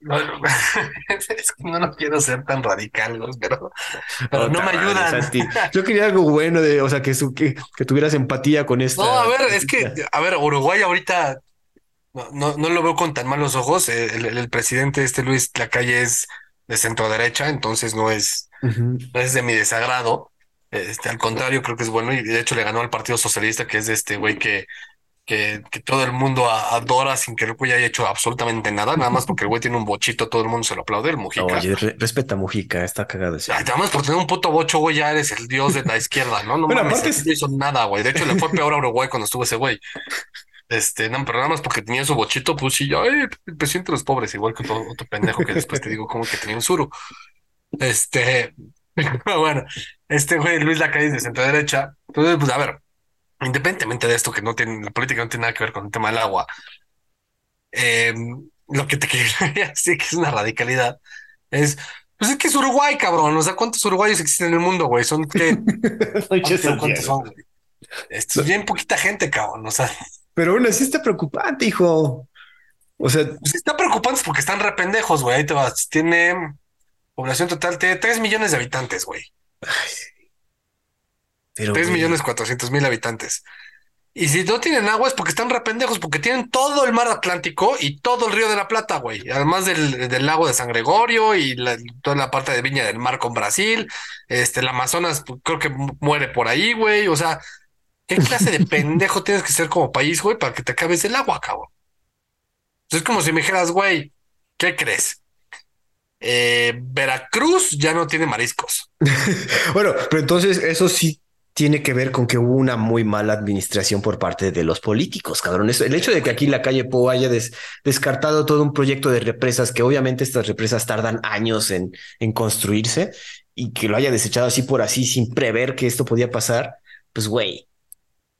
[SPEAKER 1] [laughs]
[SPEAKER 2] es que no, quiero ser tan radical, pero, pero no me ayudan. [laughs]
[SPEAKER 1] Yo quería algo bueno de, o sea, que, que, tuvieras empatía con esto.
[SPEAKER 2] No, a ver, es que, a ver, Uruguay ahorita no, no, lo veo con tan malos ojos. El, presidente este Luis Lacalle es de centro derecha, entonces no es, no es de mi desagrado. Este, al contrario, creo que es bueno y de hecho le ganó al Partido Socialista, que es de este güey que que, que todo el mundo adora sin que el güey haya hecho absolutamente nada, nada más porque el güey tiene un bochito, todo el mundo se lo aplaude, el Mujica.
[SPEAKER 1] Oye, re- respeta a Mujica, está cagado ese.
[SPEAKER 2] Ay, Nada más por tener un puto bocho, güey, ya eres el dios de la [laughs] izquierda, ¿no? No
[SPEAKER 1] Bueno,
[SPEAKER 2] mames,
[SPEAKER 1] es-
[SPEAKER 2] no hizo nada, güey. De hecho, le fue peor a Uruguay cuando estuvo ese güey. Este, no, pero nada más porque tenía su bochito, pues sí, ay, el presidente de los pobres, igual que otro, otro pendejo que después te digo como que tenía un suru. Este, pero [laughs] bueno, este güey, Luis Lacalle de centro derecha. Entonces, pues a ver, independientemente de esto que no tiene, la política no tiene nada que ver con el tema del agua, eh, lo que te [laughs] quería decir que es una radicalidad es, pues es que es Uruguay, cabrón. O sea, ¿cuántos uruguayos existen en el mundo, güey? Son que, [laughs] ¿cuántos, son, güey? Esto es bien poquita gente, cabrón. O sea,
[SPEAKER 1] Pero aún así está preocupante, hijo. O sea,
[SPEAKER 2] pues está preocupante porque están re pendejos, güey. Ahí te vas. Tiene población total, tiene 3 millones de habitantes, güey.
[SPEAKER 1] Pero
[SPEAKER 2] 3
[SPEAKER 1] güey,
[SPEAKER 2] millones 400 mil habitantes. Y si no tienen agua es porque están re pendejos, porque tienen todo el mar Atlántico y todo el río de la Plata, güey. Además del, del lago de San Gregorio y la- toda la parte de Viña del Mar con Brasil. Este, el Amazonas pues, creo que mu- muere por ahí, güey. O sea, ¿qué clase de [laughs] pendejo tienes que ser como país, güey, para que te acabes el agua, cabrón? Es como si me dijeras, güey, ¿qué crees? Eh, Veracruz ya no tiene mariscos. [laughs]
[SPEAKER 1] Bueno, pero entonces eso sí tiene que ver con que hubo una muy mala administración por parte de los políticos, cabrón. Eso- el hecho de que aquí la calle Po haya des- descartado todo un proyecto de represas, que obviamente estas represas tardan años en, en construirse y que lo haya desechado así por así sin prever que esto podía pasar, pues güey.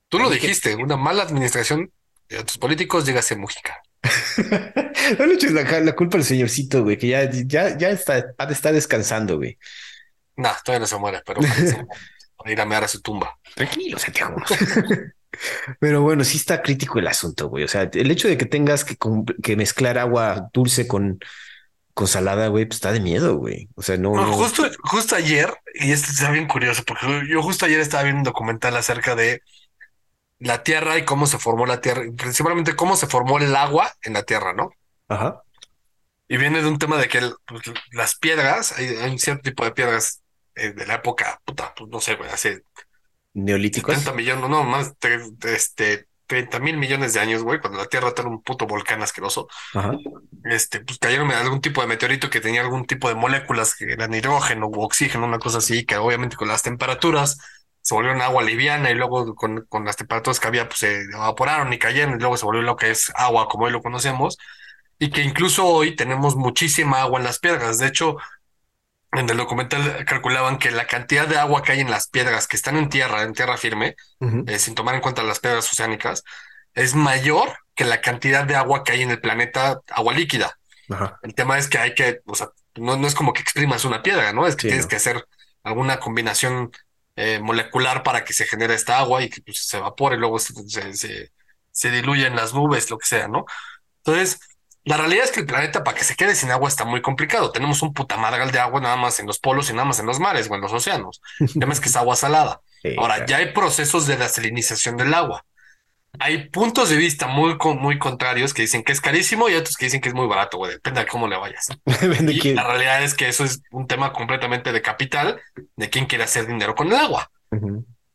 [SPEAKER 2] Tú lo
[SPEAKER 1] que-
[SPEAKER 2] dijiste, una mala administración de tus políticos, dígase Mujica. [laughs]
[SPEAKER 1] No le eches la, la culpa al señorcito, güey, que ya, ya, ya está, estar descansando, güey.
[SPEAKER 2] Nah, todavía no se muere, pero [laughs] para ir a mear a su tumba.
[SPEAKER 1] Tranquilo, Santiago. [laughs] Pero bueno, sí está crítico el asunto, güey. O sea, el hecho de que tengas que, que mezclar agua dulce con, con salada, güey, pues está de miedo, güey. O sea, no,
[SPEAKER 2] justo, justo ayer, y esto está bien curioso, porque yo justo ayer estaba viendo un documental acerca de la Tierra y cómo se formó la Tierra, principalmente cómo se formó el agua en la Tierra, ¿no?
[SPEAKER 1] Ajá.
[SPEAKER 2] Y viene de un tema de que el- pues, las piedras, hay, hay un cierto tipo de piedras de la época, puta, pues no sé, güey, hace
[SPEAKER 1] Neolíticos.
[SPEAKER 2] 70 millones, no, más este 30 mil millones de años, güey, cuando la Tierra era un puto volcán asqueroso.
[SPEAKER 1] Ajá.
[SPEAKER 2] este, pues cayeron algún tipo de meteorito que tenía algún tipo de moléculas que eran hidrógeno u oxígeno, una cosa así, que obviamente con las temperaturas se volvieron agua liviana y luego con, con las temperaturas que había, pues se evaporaron y cayeron y luego se volvió lo que es agua como hoy lo conocemos y que incluso hoy tenemos muchísima agua en las piedras. De hecho, en el documental calculaban que la cantidad de agua que hay en las piedras que están en tierra, en tierra firme, eh, sin tomar en cuenta las piedras oceánicas, es mayor que la cantidad de agua que hay en el planeta, agua líquida.
[SPEAKER 1] Ajá.
[SPEAKER 2] El tema es que hay que, o sea, no, no es como que exprimas una piedra, ¿no? Es que
[SPEAKER 1] Sí,
[SPEAKER 2] tienes
[SPEAKER 1] no.
[SPEAKER 2] que hacer alguna combinación eh, molecular para que se genere esta agua y que pues, se evapore y luego se, se, se, se diluya en las nubes, lo que sea, ¿no? Entonces, la realidad es que el planeta para que se quede sin agua está muy complicado. Tenemos un puta madral de agua nada más en los polos y nada más en los mares o en los océanos. El tema es que es agua salada. [laughs]
[SPEAKER 1] Sí,
[SPEAKER 2] Ahora,
[SPEAKER 1] claro.
[SPEAKER 2] ya hay procesos de desalinización del agua. Hay puntos de vista muy, muy contrarios que dicen que es carísimo y otros que dicen que es muy barato, güey. Depende de cómo le vayas. [laughs]
[SPEAKER 1] Depende
[SPEAKER 2] Y
[SPEAKER 1] quién.
[SPEAKER 2] la realidad es que eso es un tema completamente de capital, de quién quiere hacer dinero con el agua.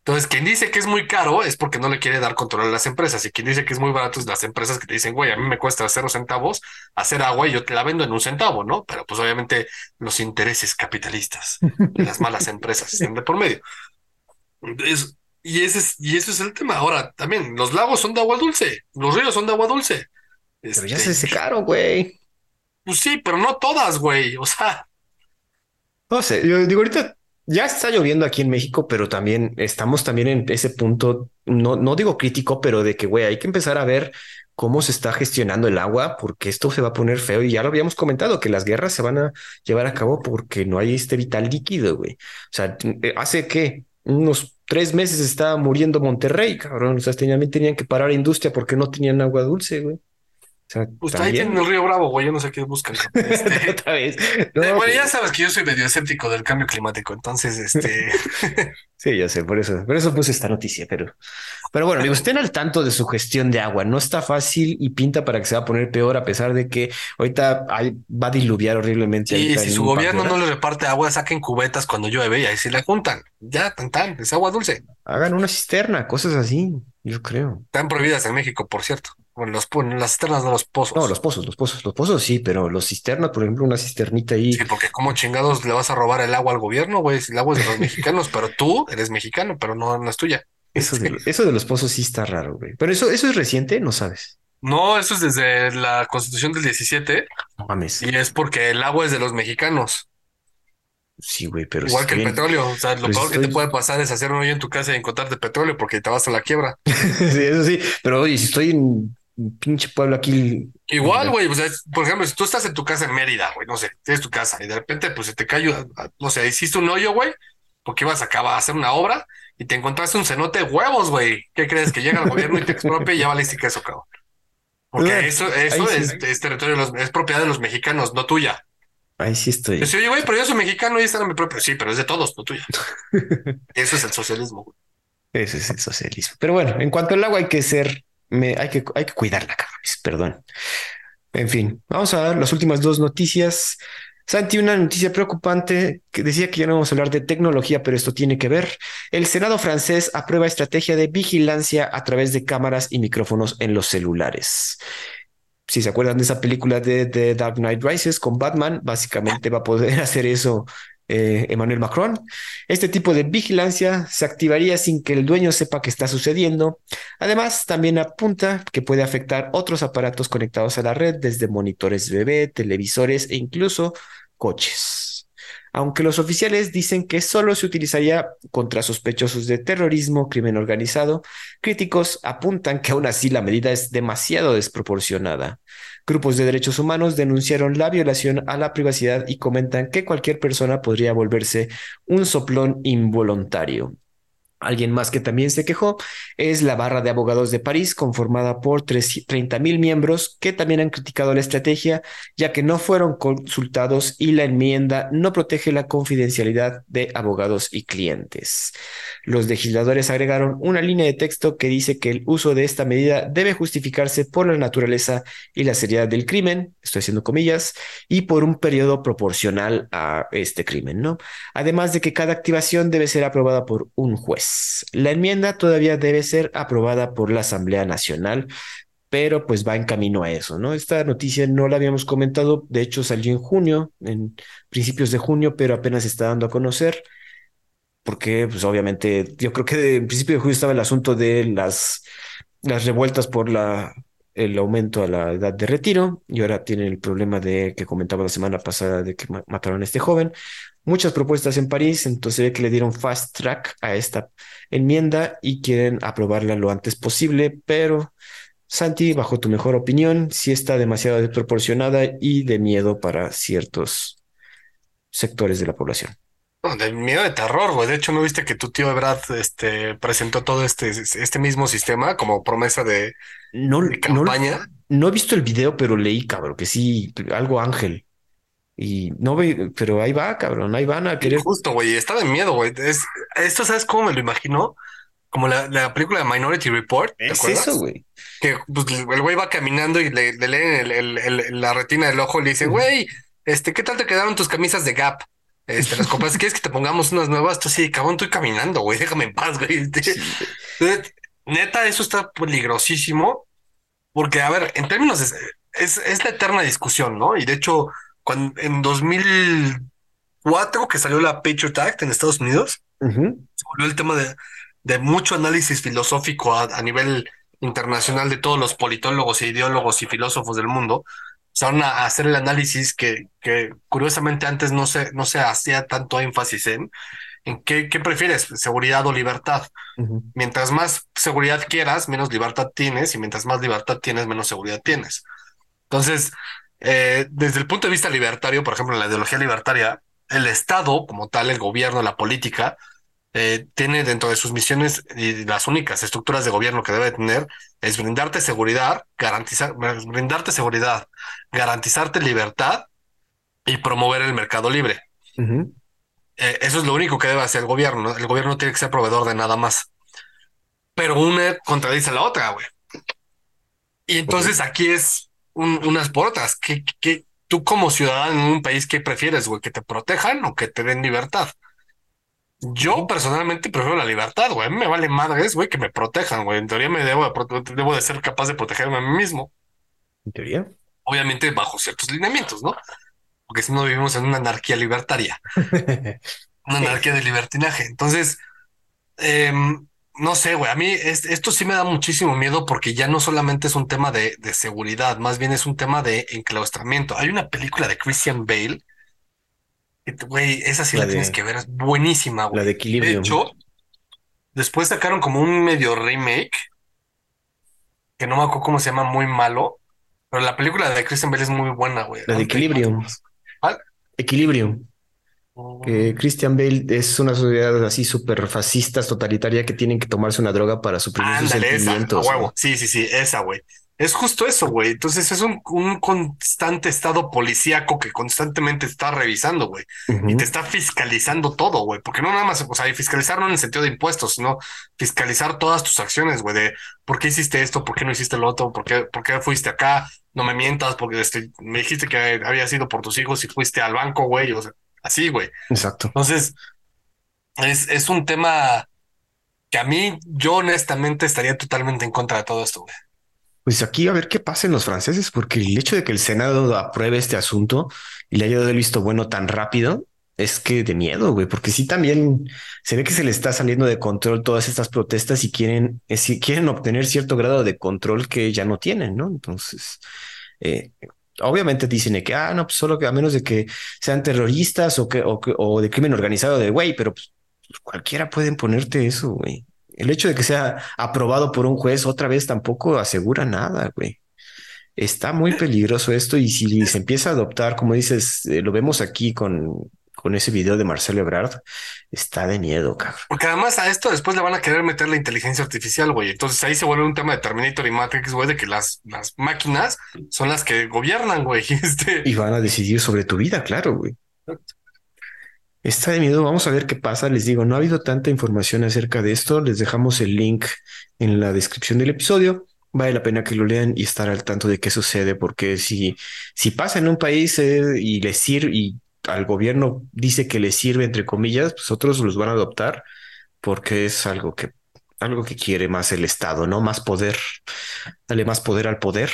[SPEAKER 2] Entonces, quien dice que es muy caro es porque no le quiere dar control a las empresas. Y quien dice que es muy barato es las empresas que te dicen, güey, a mí me cuesta cero centavos hacer agua y yo te la vendo en un centavo, ¿no? Pero pues obviamente los intereses capitalistas de las malas empresas [laughs] están de por medio. Es- y, ese es, y eso es el tema. Ahora, también, los lagos son de agua dulce, los ríos son de agua dulce.
[SPEAKER 1] Pero ya
[SPEAKER 2] Este,
[SPEAKER 1] se secaron, güey.
[SPEAKER 2] Pues sí, pero no todas, güey. O sea,
[SPEAKER 1] No sé, yo digo ahorita ya está lloviendo aquí en México, pero también estamos también en ese punto, no, no digo crítico, pero de que, güey, hay que empezar a ver cómo se está gestionando el agua, porque esto se va a poner feo y ya lo habíamos comentado, que las guerras se van a llevar a cabo porque no hay este vital líquido, güey. O sea, eh, hace que unos tres meses estaba muriendo Monterrey, cabrón. O sea, tenían, tenían que parar industria porque no tenían agua dulce, güey. Sea,
[SPEAKER 2] pues ahí tienen el río Bravo, güey. Yo no sé qué buscan. [laughs] Este, [laughs]
[SPEAKER 1] Otra vez.
[SPEAKER 2] Eh,
[SPEAKER 1] No,
[SPEAKER 2] bueno,
[SPEAKER 1] pues,
[SPEAKER 2] ya sabes que yo soy medio escéptico del cambio climático, entonces, este, [laughs]
[SPEAKER 1] Sí, ya sé, por eso, por eso puse esta noticia, pero, pero bueno, amigos, estén al tanto de su gestión de agua. No está fácil y pinta para que se va a poner peor, a pesar de que ahorita hay- va a diluviar horriblemente.
[SPEAKER 2] y si su gobierno no le reparte agua, saquen cubetas cuando llueve y ahí se la juntan. Ya, tan tan, es agua dulce.
[SPEAKER 1] Hagan una cisterna, cosas así. Yo creo.
[SPEAKER 2] Están prohibidas en México, por cierto. Bueno, los, las cisternas de los pozos.
[SPEAKER 1] No, los pozos, los pozos, los pozos sí, pero los cisternas, por ejemplo, una cisternita ahí.
[SPEAKER 2] Sí, porque como chingados le vas a robar el agua al gobierno, güey. El agua es de los [laughs] mexicanos, pero tú eres mexicano, pero no, no es tuya.
[SPEAKER 1] Eso de, [laughs] eso de los pozos sí está raro, güey. Pero eso, eso es reciente, no sabes.
[SPEAKER 2] No, eso es desde la constitución del 17
[SPEAKER 1] No mames.
[SPEAKER 2] y es porque el agua es de los mexicanos,
[SPEAKER 1] Sí, güey, pero
[SPEAKER 2] igual que el petróleo. O sea, lo
[SPEAKER 1] Pues
[SPEAKER 2] peor que te puede pasar es hacer un hoyo en tu casa y encontrarte petróleo porque te vas a la quiebra. [laughs]
[SPEAKER 1] Sí, eso sí, pero oye, si estoy en pinche pueblo aquí.
[SPEAKER 2] Igual, güey, o sea, por ejemplo, si tú estás en tu casa en Mérida, güey, no sé, tienes tu casa y de repente pues se te cayó, a- no sé, hiciste un hoyo, güey, porque ibas a acabar a hacer una obra y te encontraste un cenote de huevos, güey. ¿Qué crees? Que llega el gobierno y te expropia y ya valiste queso, cabrón. Porque eso, eso es, es territorio, de los- es propiedad de los mexicanos, no tuya.
[SPEAKER 1] Ahí sí estoy.
[SPEAKER 2] Yo oye, güey, pero yo soy mexicano y esta era mi propia. Sí, pero es de todos, no tuya. [laughs] Eso es el socialismo, güey.
[SPEAKER 1] Ese es el socialismo. Pero bueno, en cuanto al agua hay que ser, hay que, hay que cuidarla, cabrones, perdón. En fin, vamos a ver las últimas dos noticias. Santi, una noticia preocupante que decía que ya no vamos a hablar de tecnología, pero esto tiene que ver. El Senado francés aprueba estrategia de vigilancia a través de cámaras y micrófonos en los celulares. Si se acuerdan de esa película de The Dark Knight Rises con Batman, básicamente va a poder [laughs] hacer eso eh, Emmanuel Macron. Este tipo de vigilancia se activaría sin que el dueño sepa qué está sucediendo. Además, también apunta que puede afectar otros aparatos conectados a la red, desde monitores bebé, televisores e incluso coches. Aunque los oficiales dicen que solo se utilizaría contra sospechosos de terrorismo, crimen organizado, críticos apuntan que aún así la medida es demasiado desproporcionada. Grupos de derechos humanos denunciaron la violación a la privacidad y comentan que cualquier persona podría volverse un soplón involuntario. Alguien más que también se quejó es la Barra de Abogados de París, conformada por 30 mil miembros que también han criticado la estrategia, ya que no fueron consultados y la enmienda no protege la confidencialidad de abogados y clientes. Los legisladores agregaron una línea de texto que dice que el uso de esta medida debe justificarse por la naturaleza y la seriedad del crimen, estoy haciendo comillas, y por un periodo proporcional a este crimen, ¿no? Además de que cada activación debe ser aprobada por un juez. La enmienda todavía debe ser aprobada por la Asamblea Nacional, pero pues va en camino a eso, ¿no? Esta noticia no la habíamos comentado, de hecho salió en junio, en principios de junio, pero apenas se está dando a conocer, porque pues obviamente yo creo que en principio de junio estaba el asunto de las, las revueltas por la, el aumento a la edad de retiro y ahora tienen el problema de que comentaba la semana pasada de que ma mataron a este joven muchas propuestas en París, entonces se ve que le dieron fast track a esta enmienda y quieren aprobarla lo antes posible, pero Santi, bajo tu mejor opinión, sí está demasiado desproporcionada y de miedo para ciertos sectores de la población.
[SPEAKER 2] No, de miedo de terror, güey. De hecho, ¿no viste que tu tío Ebrard este, presentó todo este, este mismo sistema como promesa de,
[SPEAKER 1] no,
[SPEAKER 2] de campaña?
[SPEAKER 1] No, no he visto el video, pero leí, cabrón, que sí, algo ángel. Y no ve, pero ahí va, cabrón, ahí van a querer.
[SPEAKER 2] Justo, güey, está de miedo, güey. Es, esto, ¿sabes cómo me lo imagino? Como la, la película de Minority Report. ¿te
[SPEAKER 1] es
[SPEAKER 2] acuerdas?
[SPEAKER 1] eso, güey.
[SPEAKER 2] Que pues, el güey va caminando y le, le leen el, el, el, la retina del ojo y le dice, güey, este, ¿qué tal te quedaron tus camisas de Gap? Este, las compraste, ¿quieres que te pongamos unas nuevas? Tú sí, cabrón, estoy caminando, güey, déjame en paz, güey. Sí. Neta, eso está peligrosísimo. Porque, a ver, en términos, de, es, es la eterna discusión, ¿no? Y de hecho, cuando en 2004 que salió la Patriot Act en Estados Unidos,
[SPEAKER 1] uh -huh.
[SPEAKER 2] se volvió el tema de, de mucho análisis filosófico a, a, nivel internacional de todos los politólogos e ideólogos y filósofos del mundo. Se van a hacer el análisis que, que curiosamente antes no se, no se hacía tanto énfasis en, en qué, qué prefieres, seguridad o libertad. Uh -huh. Mientras más seguridad quieras, menos libertad tienes, y mientras más libertad tienes, menos seguridad tienes. Entonces, eh, desde el punto de vista libertario, por ejemplo, en la ideología libertaria, el Estado, como tal, el gobierno, la política, eh, tiene dentro de sus misiones y las únicas estructuras de gobierno que debe tener es brindarte seguridad, garantizar, brindarte seguridad, garantizarte libertad y promover el mercado libre.
[SPEAKER 1] Uh -huh.
[SPEAKER 2] eh, eso es lo único que debe hacer el gobierno. ¿no? El gobierno tiene que ser proveedor de nada más. Pero una contradice a la otra, güey. Y entonces okay. aquí es un, unas por otras. ¿Qué, qué, tú como ciudadano en un país, ¿qué prefieres, güey? ¿Que te protejan o que te den libertad? Yo personalmente prefiero la libertad, güey. A mí me vale madres, güey, que me protejan, güey. En teoría me debo de, debo de ser capaz de protegerme a mí mismo.
[SPEAKER 1] En teoría.
[SPEAKER 2] Obviamente bajo ciertos lineamientos, ¿no? Porque si no vivimos en una anarquía libertaria. [laughs] una anarquía de libertinaje. Entonces, eh, no sé, güey, a mí esto sí me da muchísimo miedo porque ya no solamente es un tema de, seguridad, más bien es un tema de enclaustramiento. Hay una película de Christian Bale, güey, esa sí la, tienes que ver, es buenísima, güey.
[SPEAKER 1] La de equilibrio.
[SPEAKER 2] De hecho, después sacaron como un medio remake, que no me acuerdo cómo se llama, muy malo, pero la película de Christian Bale es muy buena, güey.
[SPEAKER 1] La de Equilibrium. Equilibrium que Christian Bale es una sociedad así súper fascista, totalitaria, que tienen que tomarse una droga para suprimir sus sentimientos.
[SPEAKER 2] Sí, sí, sí, esa, güey. Es justo eso, güey. Entonces es un, constante estado policíaco que constantemente está revisando, güey. Y te está fiscalizando todo, güey. Porque no nada más, o sea, fiscalizar no en el sentido de impuestos, sino fiscalizar todas tus acciones, güey. De por qué hiciste esto, por qué no hiciste lo otro, por qué, por qué fuiste acá, no me mientas, porque este, me dijiste que había sido por tus hijos y fuiste al banco, güey. O sea, así, güey.
[SPEAKER 1] Exacto.
[SPEAKER 2] Entonces, es, es un tema que a mí, yo honestamente estaría totalmente en contra de todo esto, güey.
[SPEAKER 1] Pues aquí a ver qué pasa en los franceses, porque el hecho de que el Senado apruebe este asunto y le haya dado el visto bueno tan rápido, es que de miedo, güey, porque sí también se ve que se le está saliendo de control todas estas protestas y quieren, si quieren obtener cierto grado de control que ya no tienen, ¿no? Entonces, eh, obviamente dicen que, ah, no, pues solo que a menos de que sean terroristas o, que, o, de crimen organizado de güey, pero pues, cualquiera puede ponerte eso, güey. El hecho de que sea aprobado por un juez otra vez tampoco asegura nada, güey. Está muy peligroso esto y si se empieza a adoptar, como dices, eh, lo vemos aquí con, con ese video de Marcelo Ebrard, está de miedo, cabrón.
[SPEAKER 2] Porque además a esto después le van a querer meter la inteligencia artificial, güey. Entonces ahí se vuelve un tema de Terminator y Matrix, güey, de que las, las máquinas son las que gobiernan, güey. [laughs] Este...
[SPEAKER 1] Y van a decidir sobre tu vida, claro, güey. Está de miedo, vamos a ver qué pasa. Les digo, no ha habido tanta información acerca de esto. Les dejamos el link en la descripción del episodio. Vale la pena que lo lean y estar al tanto de qué sucede, porque si, si pasa en un país eh, y les sirve y al gobierno dice que le sirve, entre comillas, pues otros los van a adoptar porque es algo que, algo que quiere más el Estado, ¿no? Más poder, dale más poder al poder,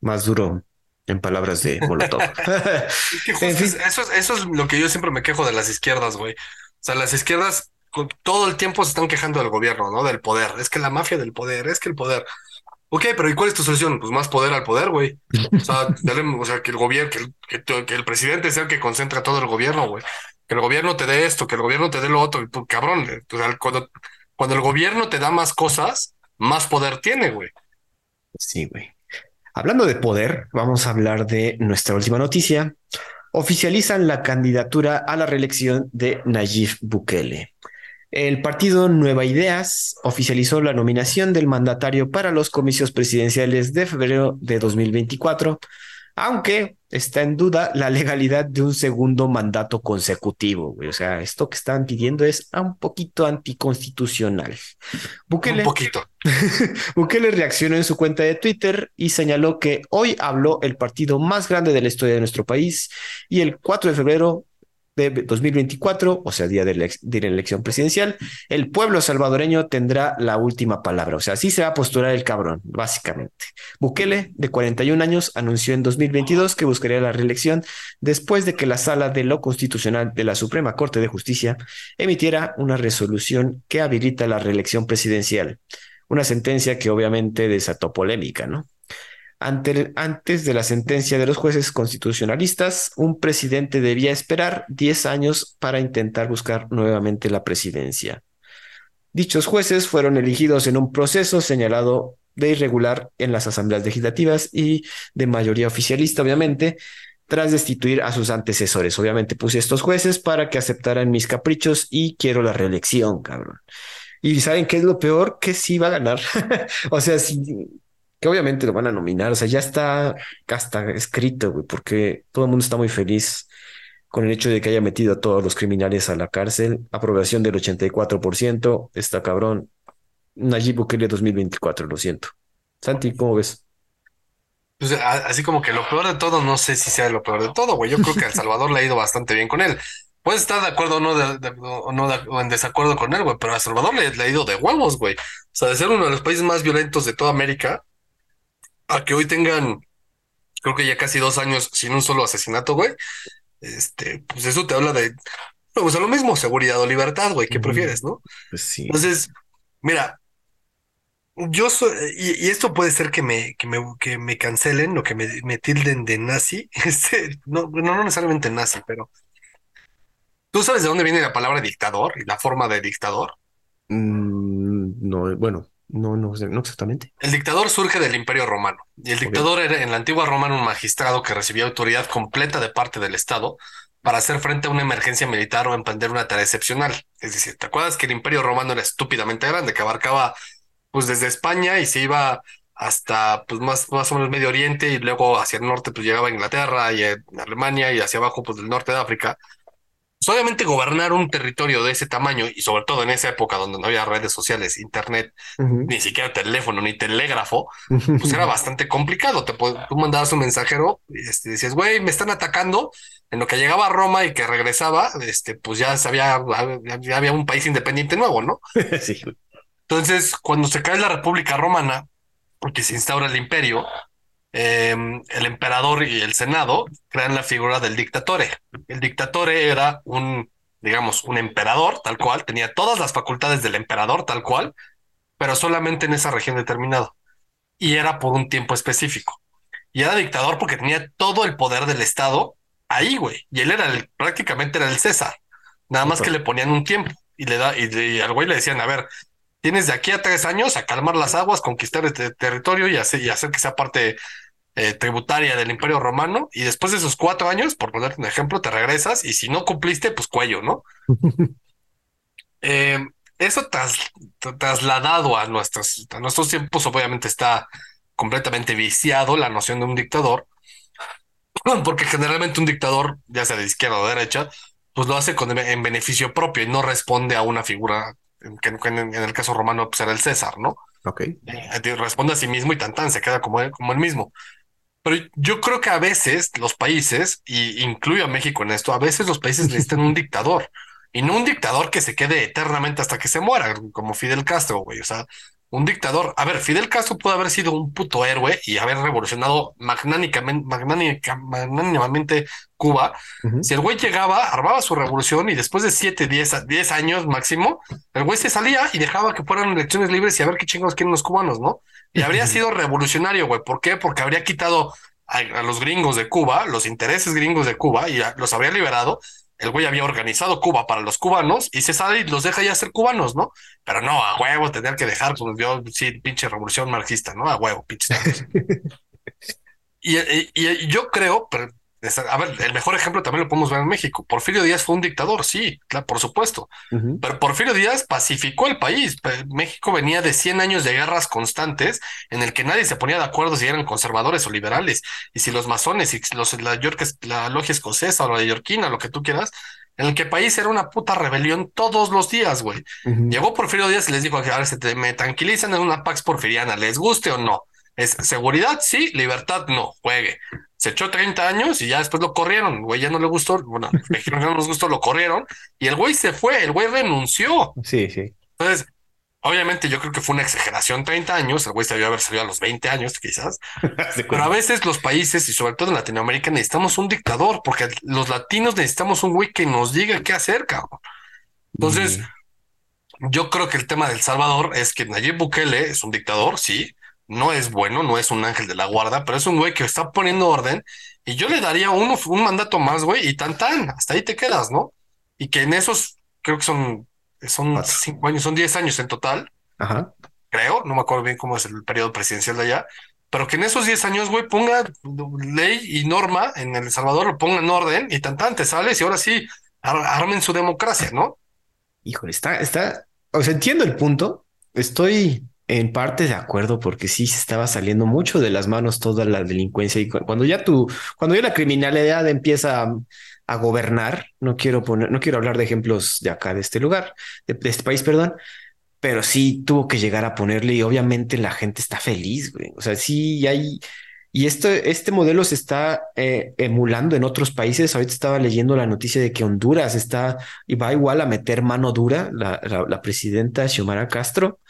[SPEAKER 1] más duro en palabras de Molotov. [laughs] [laughs]
[SPEAKER 2] eso, eso es lo que yo siempre me quejo de las izquierdas, güey. O sea, las izquierdas todo el tiempo se están quejando del gobierno, ¿no? Del poder. Es que la mafia del poder, es que el poder. Ok, pero ¿y cuál es tu solución? Pues más poder al poder, güey. O sea, [laughs] o sea, que el gobierno, que el, que, el presidente sea el que concentra todo el gobierno, güey. Que el gobierno te dé esto, que el gobierno te dé lo otro. Tú, cabrón, eh, cuando, cuando el gobierno te da más cosas, más poder tiene, güey.
[SPEAKER 1] Sí, güey. Hablando de poder, vamos a hablar de nuestra última noticia. Oficializan la candidatura a la reelección de Nayib Bukele. El partido Nueva Ideas oficializó la nominación del mandatario para los comicios presidenciales de febrero de 2024, aunque está en duda la legalidad de un segundo mandato consecutivo. O sea, esto que están pidiendo es un poquito anticonstitucional.
[SPEAKER 2] Bukele, un poquito. [laughs]
[SPEAKER 1] Bukele reaccionó en su cuenta de Twitter y señaló que hoy habló el partido más grande de la historia de nuestro país y el 4 de febrero de 2024, o sea, día de la, elección presidencial, el pueblo salvadoreño tendrá la última palabra. O sea, así se va a postular el cabrón, básicamente. Bukele, de 41 años, anunció en 2022 que buscaría la reelección después de que la Sala de lo Constitucional de la Suprema Corte de Justicia emitiera una resolución que habilita la reelección presidencial. Una sentencia que obviamente desató polémica, ¿no? Antes de la sentencia de los jueces constitucionalistas, un presidente debía esperar 10 años para intentar buscar nuevamente la presidencia. Dichos jueces fueron elegidos en un proceso señalado de irregular en las asambleas legislativas y de mayoría oficialista, obviamente, tras destituir a sus antecesores. Obviamente puse estos jueces para que aceptaran mis caprichos y quiero la reelección, cabrón. Y saben qué es lo peor, que sí va a ganar. [laughs] o sea, si que obviamente lo van a nominar, o sea, ya está hasta escrito, güey, porque todo el mundo está muy feliz con el hecho de que haya metido a todos los criminales a la cárcel, aprobación del 84%, está cabrón. Nayib Bukele 2024, lo siento. Santi, ¿cómo ves?
[SPEAKER 2] Pues así como que lo peor de todo, no sé si sea lo peor de todo, güey. Yo creo que El Salvador le ha ido bastante bien con él. puedes estar de acuerdo o no, de, o no en desacuerdo con él, güey, pero a Salvador le, le, ha ido de huevos, güey. O sea, de ser uno de los países más violentos de toda América, a que hoy tengan, creo que ya casi dos años sin un solo asesinato, güey. Este, pues eso te habla de, pues lo mismo, seguridad o libertad, güey, ¿qué prefieres, no?
[SPEAKER 1] Pues sí.
[SPEAKER 2] Entonces, mira, yo soy, y, y, esto puede ser que me, que me, que me cancelen o que me, me tilden de nazi, [laughs] este, no, no necesariamente nazi, pero ¿tú sabes de dónde viene la palabra dictador y la forma de dictador?
[SPEAKER 1] Mm, no, bueno, no, no, no exactamente.
[SPEAKER 2] El dictador surge del Imperio Romano y el dictador okay. era en la antigua Roma un magistrado que recibía autoridad completa de parte del Estado para hacer frente a una emergencia militar o emprender una tarea excepcional. Es decir, ¿te acuerdas que el Imperio Romano era estúpidamente grande, que abarcaba pues desde España y se iba hasta pues más, más o menos Medio Oriente y luego hacia el norte pues llegaba a Inglaterra y a Alemania y hacia abajo pues del norte de África. Pues, obviamente gobernar un territorio de ese tamaño y sobre todo en esa época donde no había redes sociales, internet, uh -huh. ni siquiera teléfono ni telégrafo, pues era bastante complicado. Te, tú mandabas un mensajero y este, decías, güey, me están atacando. En lo que llegaba a Roma y que regresaba, este, pues ya sabía, ya había un país independiente nuevo, ¿no? [laughs]
[SPEAKER 1] sí.
[SPEAKER 2] Entonces, cuando se cae la República Romana, porque se instaura el imperio, eh, el emperador y el senado crean la figura del dictatore. El dictatore era un, digamos, un emperador tal cual, tenía todas las facultades del emperador tal cual, pero solamente en esa región determinada. Y era por un tiempo específico. Y era dictador porque tenía todo el poder del Estado ahí, güey. Y él era el, prácticamente era el César. Nada más que le ponían un tiempo y le da, y, y al güey le decían, a ver, tienes de aquí a tres años a calmar las aguas, conquistar este territorio y hacer, y hacer que sea parte eh, tributaria del Imperio Romano. Y después de esos cuatro años, por ponerte un ejemplo, te regresas y si no cumpliste, pues cuello, ¿no? [laughs] eh, eso tras, trasladado a nuestros, a nuestros tiempos, obviamente está completamente viciado la noción de un dictador, [clears throat] porque generalmente un dictador, ya sea de izquierda o de derecha, pues lo hace con, en beneficio propio y no responde a una figura que, en, el caso romano pues era el César, ¿no?
[SPEAKER 1] Ok.
[SPEAKER 2] Eh, responde a sí mismo y tan tan, se queda como, como el mismo. Pero yo creo que a veces los países, y incluyo a México en esto, a veces los países necesitan un dictador y no un dictador que se quede eternamente hasta que se muera, como Fidel Castro, güey. O sea, un dictador. A ver, Fidel Castro pudo haber sido un puto héroe y haber revolucionado magnánicamente, magnánimamente Cuba. Uh -huh. Si el güey llegaba, armaba su revolución y después de 7, 10, 10 años máximo, el güey se salía y dejaba que fueran elecciones libres y a ver qué chingados quieren los cubanos, ¿no? Y habría sido revolucionario, güey. ¿Por qué? Porque habría quitado a, a, los gringos de Cuba, los intereses gringos de Cuba y a, los habría liberado el güey había organizado Cuba para los cubanos y se sale y los deja ya ser cubanos, ¿no? Pero no, a huevo tener que dejar, pues yo, sí, pinche revolución marxista, ¿no? A huevo, pinche. [laughs] y, y, y, yo creo, pero, a ver, el mejor ejemplo también lo podemos ver en México. Porfirio Díaz fue un dictador, sí, claro, por supuesto. Uh -huh. Pero Porfirio Díaz pacificó el país. México venía de 100 años de guerras constantes en el que nadie se ponía de acuerdo si eran conservadores o liberales. Y si los masones, y los, la, York, la logia escocesa o la de Yorquina, lo que tú quieras, en el que el país era una puta rebelión todos los días, güey. Uh -huh. Llegó Porfirio Díaz y les dijo, a ver, se te, me tranquilizan en una Pax Porfiriana, les guste o no. Es seguridad, sí, libertad, no, juegue. Se echó 30 años y ya después lo corrieron. Güey, ya no le gustó. Bueno, no nos gustó, lo corrieron y el güey se fue, el güey renunció.
[SPEAKER 1] Sí, sí.
[SPEAKER 2] Entonces, obviamente yo creo que fue una exageración 30 años. El güey se debió haber salido a los 20 años, quizás. [laughs] Pero a veces los países y sobre todo en Latinoamérica necesitamos un dictador porque los latinos necesitamos un güey que nos diga qué hacer, cabrón. Entonces, mm. yo creo que el tema del Salvador es que Nayib Bukele es un dictador, sí no es bueno, no es un ángel de la guarda, pero es un güey que está poniendo orden y yo le daría uno, un mandato más, güey, y tan tan, hasta ahí te quedas, ¿no? Y que en esos, creo que son, son cinco años, son diez años en total,
[SPEAKER 1] Ajá.
[SPEAKER 2] creo, no me acuerdo bien cómo es el periodo presidencial de allá, pero que en esos diez años, güey, ponga ley y norma en El Salvador, lo ponga en orden y tan tan, te sales y ahora sí, ar armen su democracia, ¿no?
[SPEAKER 1] Híjole, está, está, o sea, entiendo el punto, estoy en parte de acuerdo, porque sí se estaba saliendo mucho de las manos toda la delincuencia y cuando ya tú, cuando ya la criminalidad empieza a, a, gobernar, no quiero poner, no quiero hablar de ejemplos de acá, de este lugar, de, este país, perdón, pero sí tuvo que llegar a ponerle y obviamente la gente está feliz, güey. O sea, sí hay, Y este, este modelo se está eh, emulando en otros países. Ahorita estaba leyendo la noticia de que Honduras está y va igual a meter mano dura. La, la, presidenta Xiomara Castro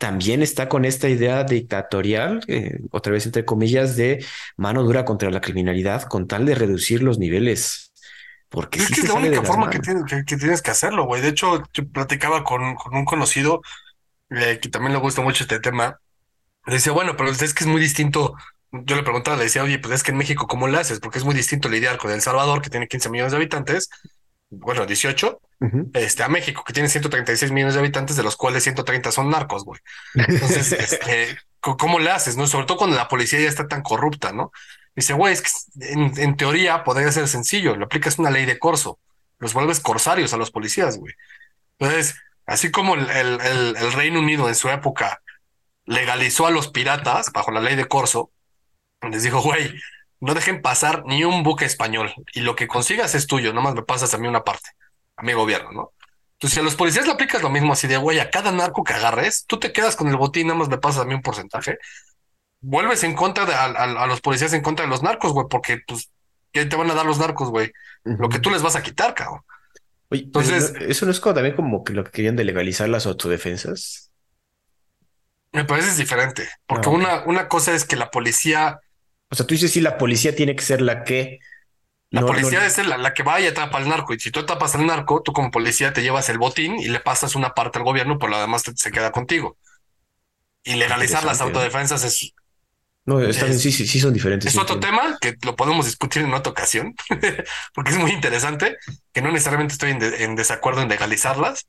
[SPEAKER 1] también está con esta idea dictatorial, eh, otra vez entre comillas, de mano dura contra la criminalidad con tal de reducir los niveles. Porque
[SPEAKER 2] es que es la única forma que tienes que, tienes que, hacerlo, güey. De hecho, yo platicaba con, con un conocido eh, que también le gusta mucho este tema. Le decía, bueno, pero es que es muy distinto yo le preguntaba, le decía, oye, pues es que en México, ¿cómo lo haces? Porque es muy distinto lidiar con El Salvador, que tiene 15 millones de habitantes, bueno, 18, este, a México, que tiene 136 millones de habitantes, de los cuales 130 son narcos, güey. Entonces, [laughs] este, ¿cómo le haces? no Sobre todo cuando la policía ya está tan corrupta, ¿no? Dice, güey, es que en, teoría podría ser sencillo, le aplicas una ley de corso, los vuelves corsarios a los policías, güey. Entonces, así como el, el, el Reino Unido en su época legalizó a los piratas bajo la ley de corso, les dijo, güey, no dejen pasar ni un buque español y lo que consigas es tuyo, nomás me pasas a mí una parte, a mi gobierno, ¿no? Entonces, si a los policías le aplicas lo mismo así de, güey, a cada narco que agarres, tú te quedas con el botín, nada más me pasas a mí un porcentaje, vuelves en contra de a, los policías en contra de los narcos, güey, porque pues, ¿qué te van a dar los narcos, güey? Lo que tú les vas a quitar, cabrón.
[SPEAKER 1] Oye, Entonces, ¿eso no es como también como que lo que querían de legalizar las autodefensas?
[SPEAKER 2] Me parece diferente, porque ah, una, una cosa es que la policía
[SPEAKER 1] o sea, tú dices si la policía tiene que ser la que.
[SPEAKER 2] La policía debe ser la, que va y atrapa al narco. Y si tú atrapas al narco, tú como policía te llevas el botín y le pasas una parte al gobierno, por lo demás se queda contigo. Y legalizar las autodefensas es.
[SPEAKER 1] No, está bien, sí, sí, sí son diferentes.
[SPEAKER 2] Es otro tema que lo podemos discutir en otra ocasión, [laughs] porque es muy interesante, que no necesariamente estoy en desacuerdo en legalizarlas,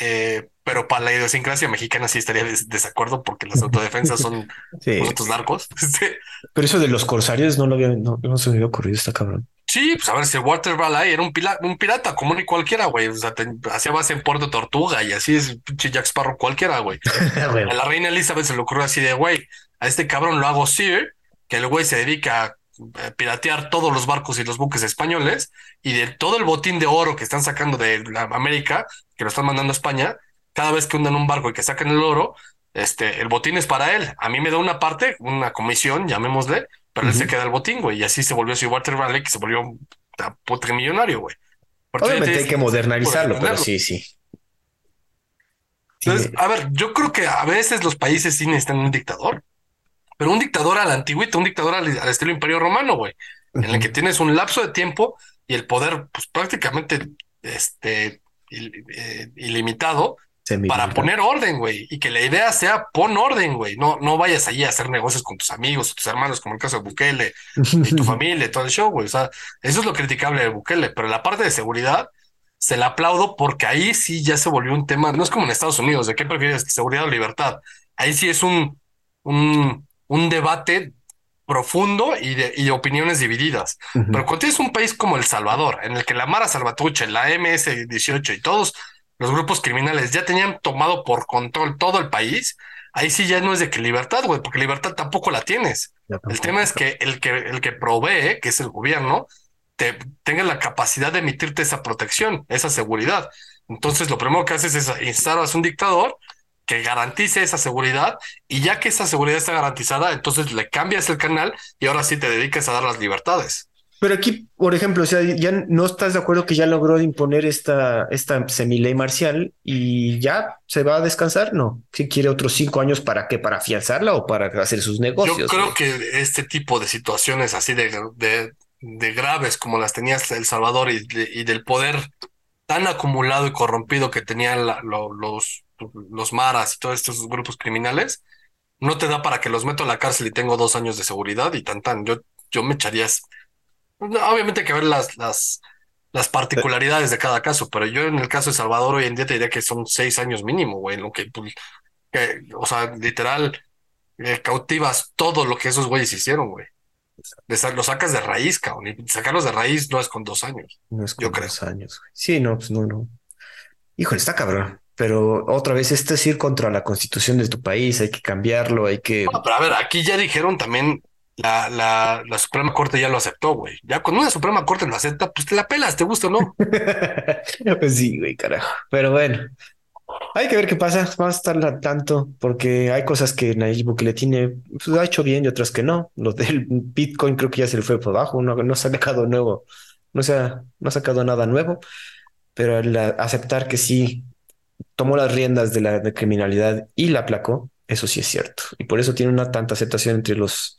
[SPEAKER 2] eh, pero para la idiosincrasia mexicana sí estaría de desacuerdo porque las autodefensas son [laughs] sí. otros narcos. [laughs]
[SPEAKER 1] Pero eso de los corsarios no lo había, no, se me había ocurrido, está cabrón.
[SPEAKER 2] Sí, pues a ver, si Walter Raleigh era un, un pirata común y cualquiera, güey. O sea, hacía base en Puerto Tortuga y así es pinche Jack Sparrow cualquiera, güey. [laughs] a la reina Elizabeth se le ocurrió así de, güey, a este cabrón lo hago Sir, que el güey se dedica a eh, piratear todos los barcos y los buques españoles y de todo el botín de oro que están sacando de América, que lo están mandando a España, cada vez que hundan un barco y que sacan el oro, este, el botín es para él. A mí me da una parte, una comisión, llamémosle, pero él se queda el botín, güey. Y así se volvió así Walter Raleigh, que se volvió un millonario, güey.
[SPEAKER 1] Obviamente hay que modernizarlo, pero sí, sí.
[SPEAKER 2] Entonces, a ver, yo creo que a veces los países sí necesitan un dictador, pero un dictador a la antigüita, un dictador al, estilo imperio romano, güey, en el que tienes un lapso de tiempo y el poder, pues prácticamente, este, eh, ilimitado para poner orden, güey. Y que la idea sea pon orden, güey. No, no vayas allí a hacer negocios con tus amigos, tus hermanos, como el caso de Bukele y tu [laughs] familia, todo el show, güey. O sea, eso es lo criticable de Bukele. Pero la parte de seguridad se la aplaudo porque ahí sí ya se volvió un tema. No es como en Estados Unidos, ¿de qué prefieres? ¿Seguridad o libertad? Ahí sí es un, un, un debate profundo y de, y opiniones divididas. Pero cuando tienes un país como El Salvador, en el que la Mara Salvatrucha, la MS-18 y todos los grupos criminales ya tenían tomado por control todo el país, ahí sí ya no es de que libertad, güey, porque libertad tampoco la tienes. el tema es que el que el que provee, que es el gobierno, te tenga la capacidad de emitirte esa protección, esa seguridad. Entonces, lo primero que haces es instalar a un dictador que garantice esa seguridad y ya que esa seguridad está garantizada, entonces le cambias el canal y ahora sí te dedicas a dar las libertades.
[SPEAKER 1] Pero aquí, por ejemplo, o sea, ya no estás de acuerdo que ya logró imponer esta, esta semiley marcial y ya se va a descansar, no. Si quiere otros cinco años para qué, para afianzarla o para hacer sus negocios.
[SPEAKER 2] Yo creo que este tipo de situaciones así de, de, de graves como las tenía El Salvador y, y, del poder tan acumulado y corrompido que tenían los, los maras y todos estos grupos criminales, no te da para que los meto a la cárcel y tengo dos años de seguridad y tan tan. Yo, yo me echarías obviamente hay que ver las, las, las particularidades de cada caso, pero yo en el caso de Salvador hoy en día te diría que son seis años mínimo, güey, lo que, pues, o sea, literal, eh, cautivas todo lo que esos güeyes hicieron, güey. lo sacas de raíz, cabrón, y sacarlos de raíz no es con dos años.
[SPEAKER 1] No es con dos años, güey. Sí, no, pues no, no. Híjole, está cabrón. Pero otra vez, este es ir contra la constitución de tu país, hay que cambiarlo, hay que.
[SPEAKER 2] pero a ver, aquí ya dijeron también la, la, la, Suprema Corte ya lo aceptó, güey. Ya cuando una Suprema Corte lo acepta, pues te la pelas, te gusta o no. [laughs]
[SPEAKER 1] pues sí, güey, carajo. Pero bueno, Hay que ver qué pasa, vamos a estar tanto, porque hay cosas que Nayib Bukele tiene, pues, ha hecho bien y otras que no. Lo del Bitcoin creo que ya se le fue por abajo, no, no se ha sacado nuevo, no se ha, no ha sacado nada nuevo, pero al aceptar que sí tomó las riendas de la criminalidad y la aplacó, eso sí es cierto. Y por eso tiene una tanta aceptación entre los,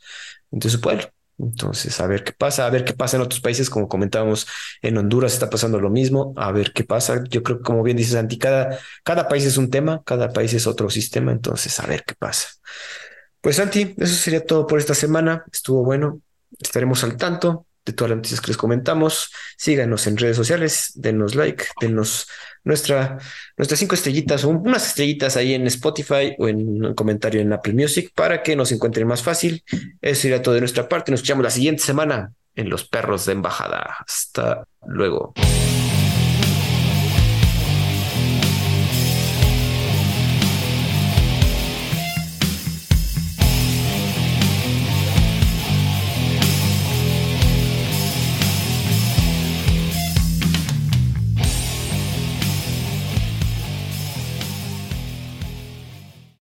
[SPEAKER 1] entre su pueblo. Entonces, a ver qué pasa, a ver qué pasa en otros países, como comentábamos, en Honduras está pasando lo mismo, a ver qué pasa. Yo creo que, como bien dices, Santi, cada, cada país es un tema, cada país es otro sistema, entonces, a ver qué pasa. Pues, Santi, eso sería todo por esta semana. Estuvo bueno, estaremos al tanto de todas las noticias que les comentamos. Síganos en redes sociales, denos like, denos nuestra, nuestras cinco estrellitas o unas estrellitas ahí en Spotify o en un comentario en Apple Music para que nos encuentren más fácil. Eso sería todo de nuestra parte. Nos escuchamos la siguiente semana en Los Perros de Embajada. Hasta luego.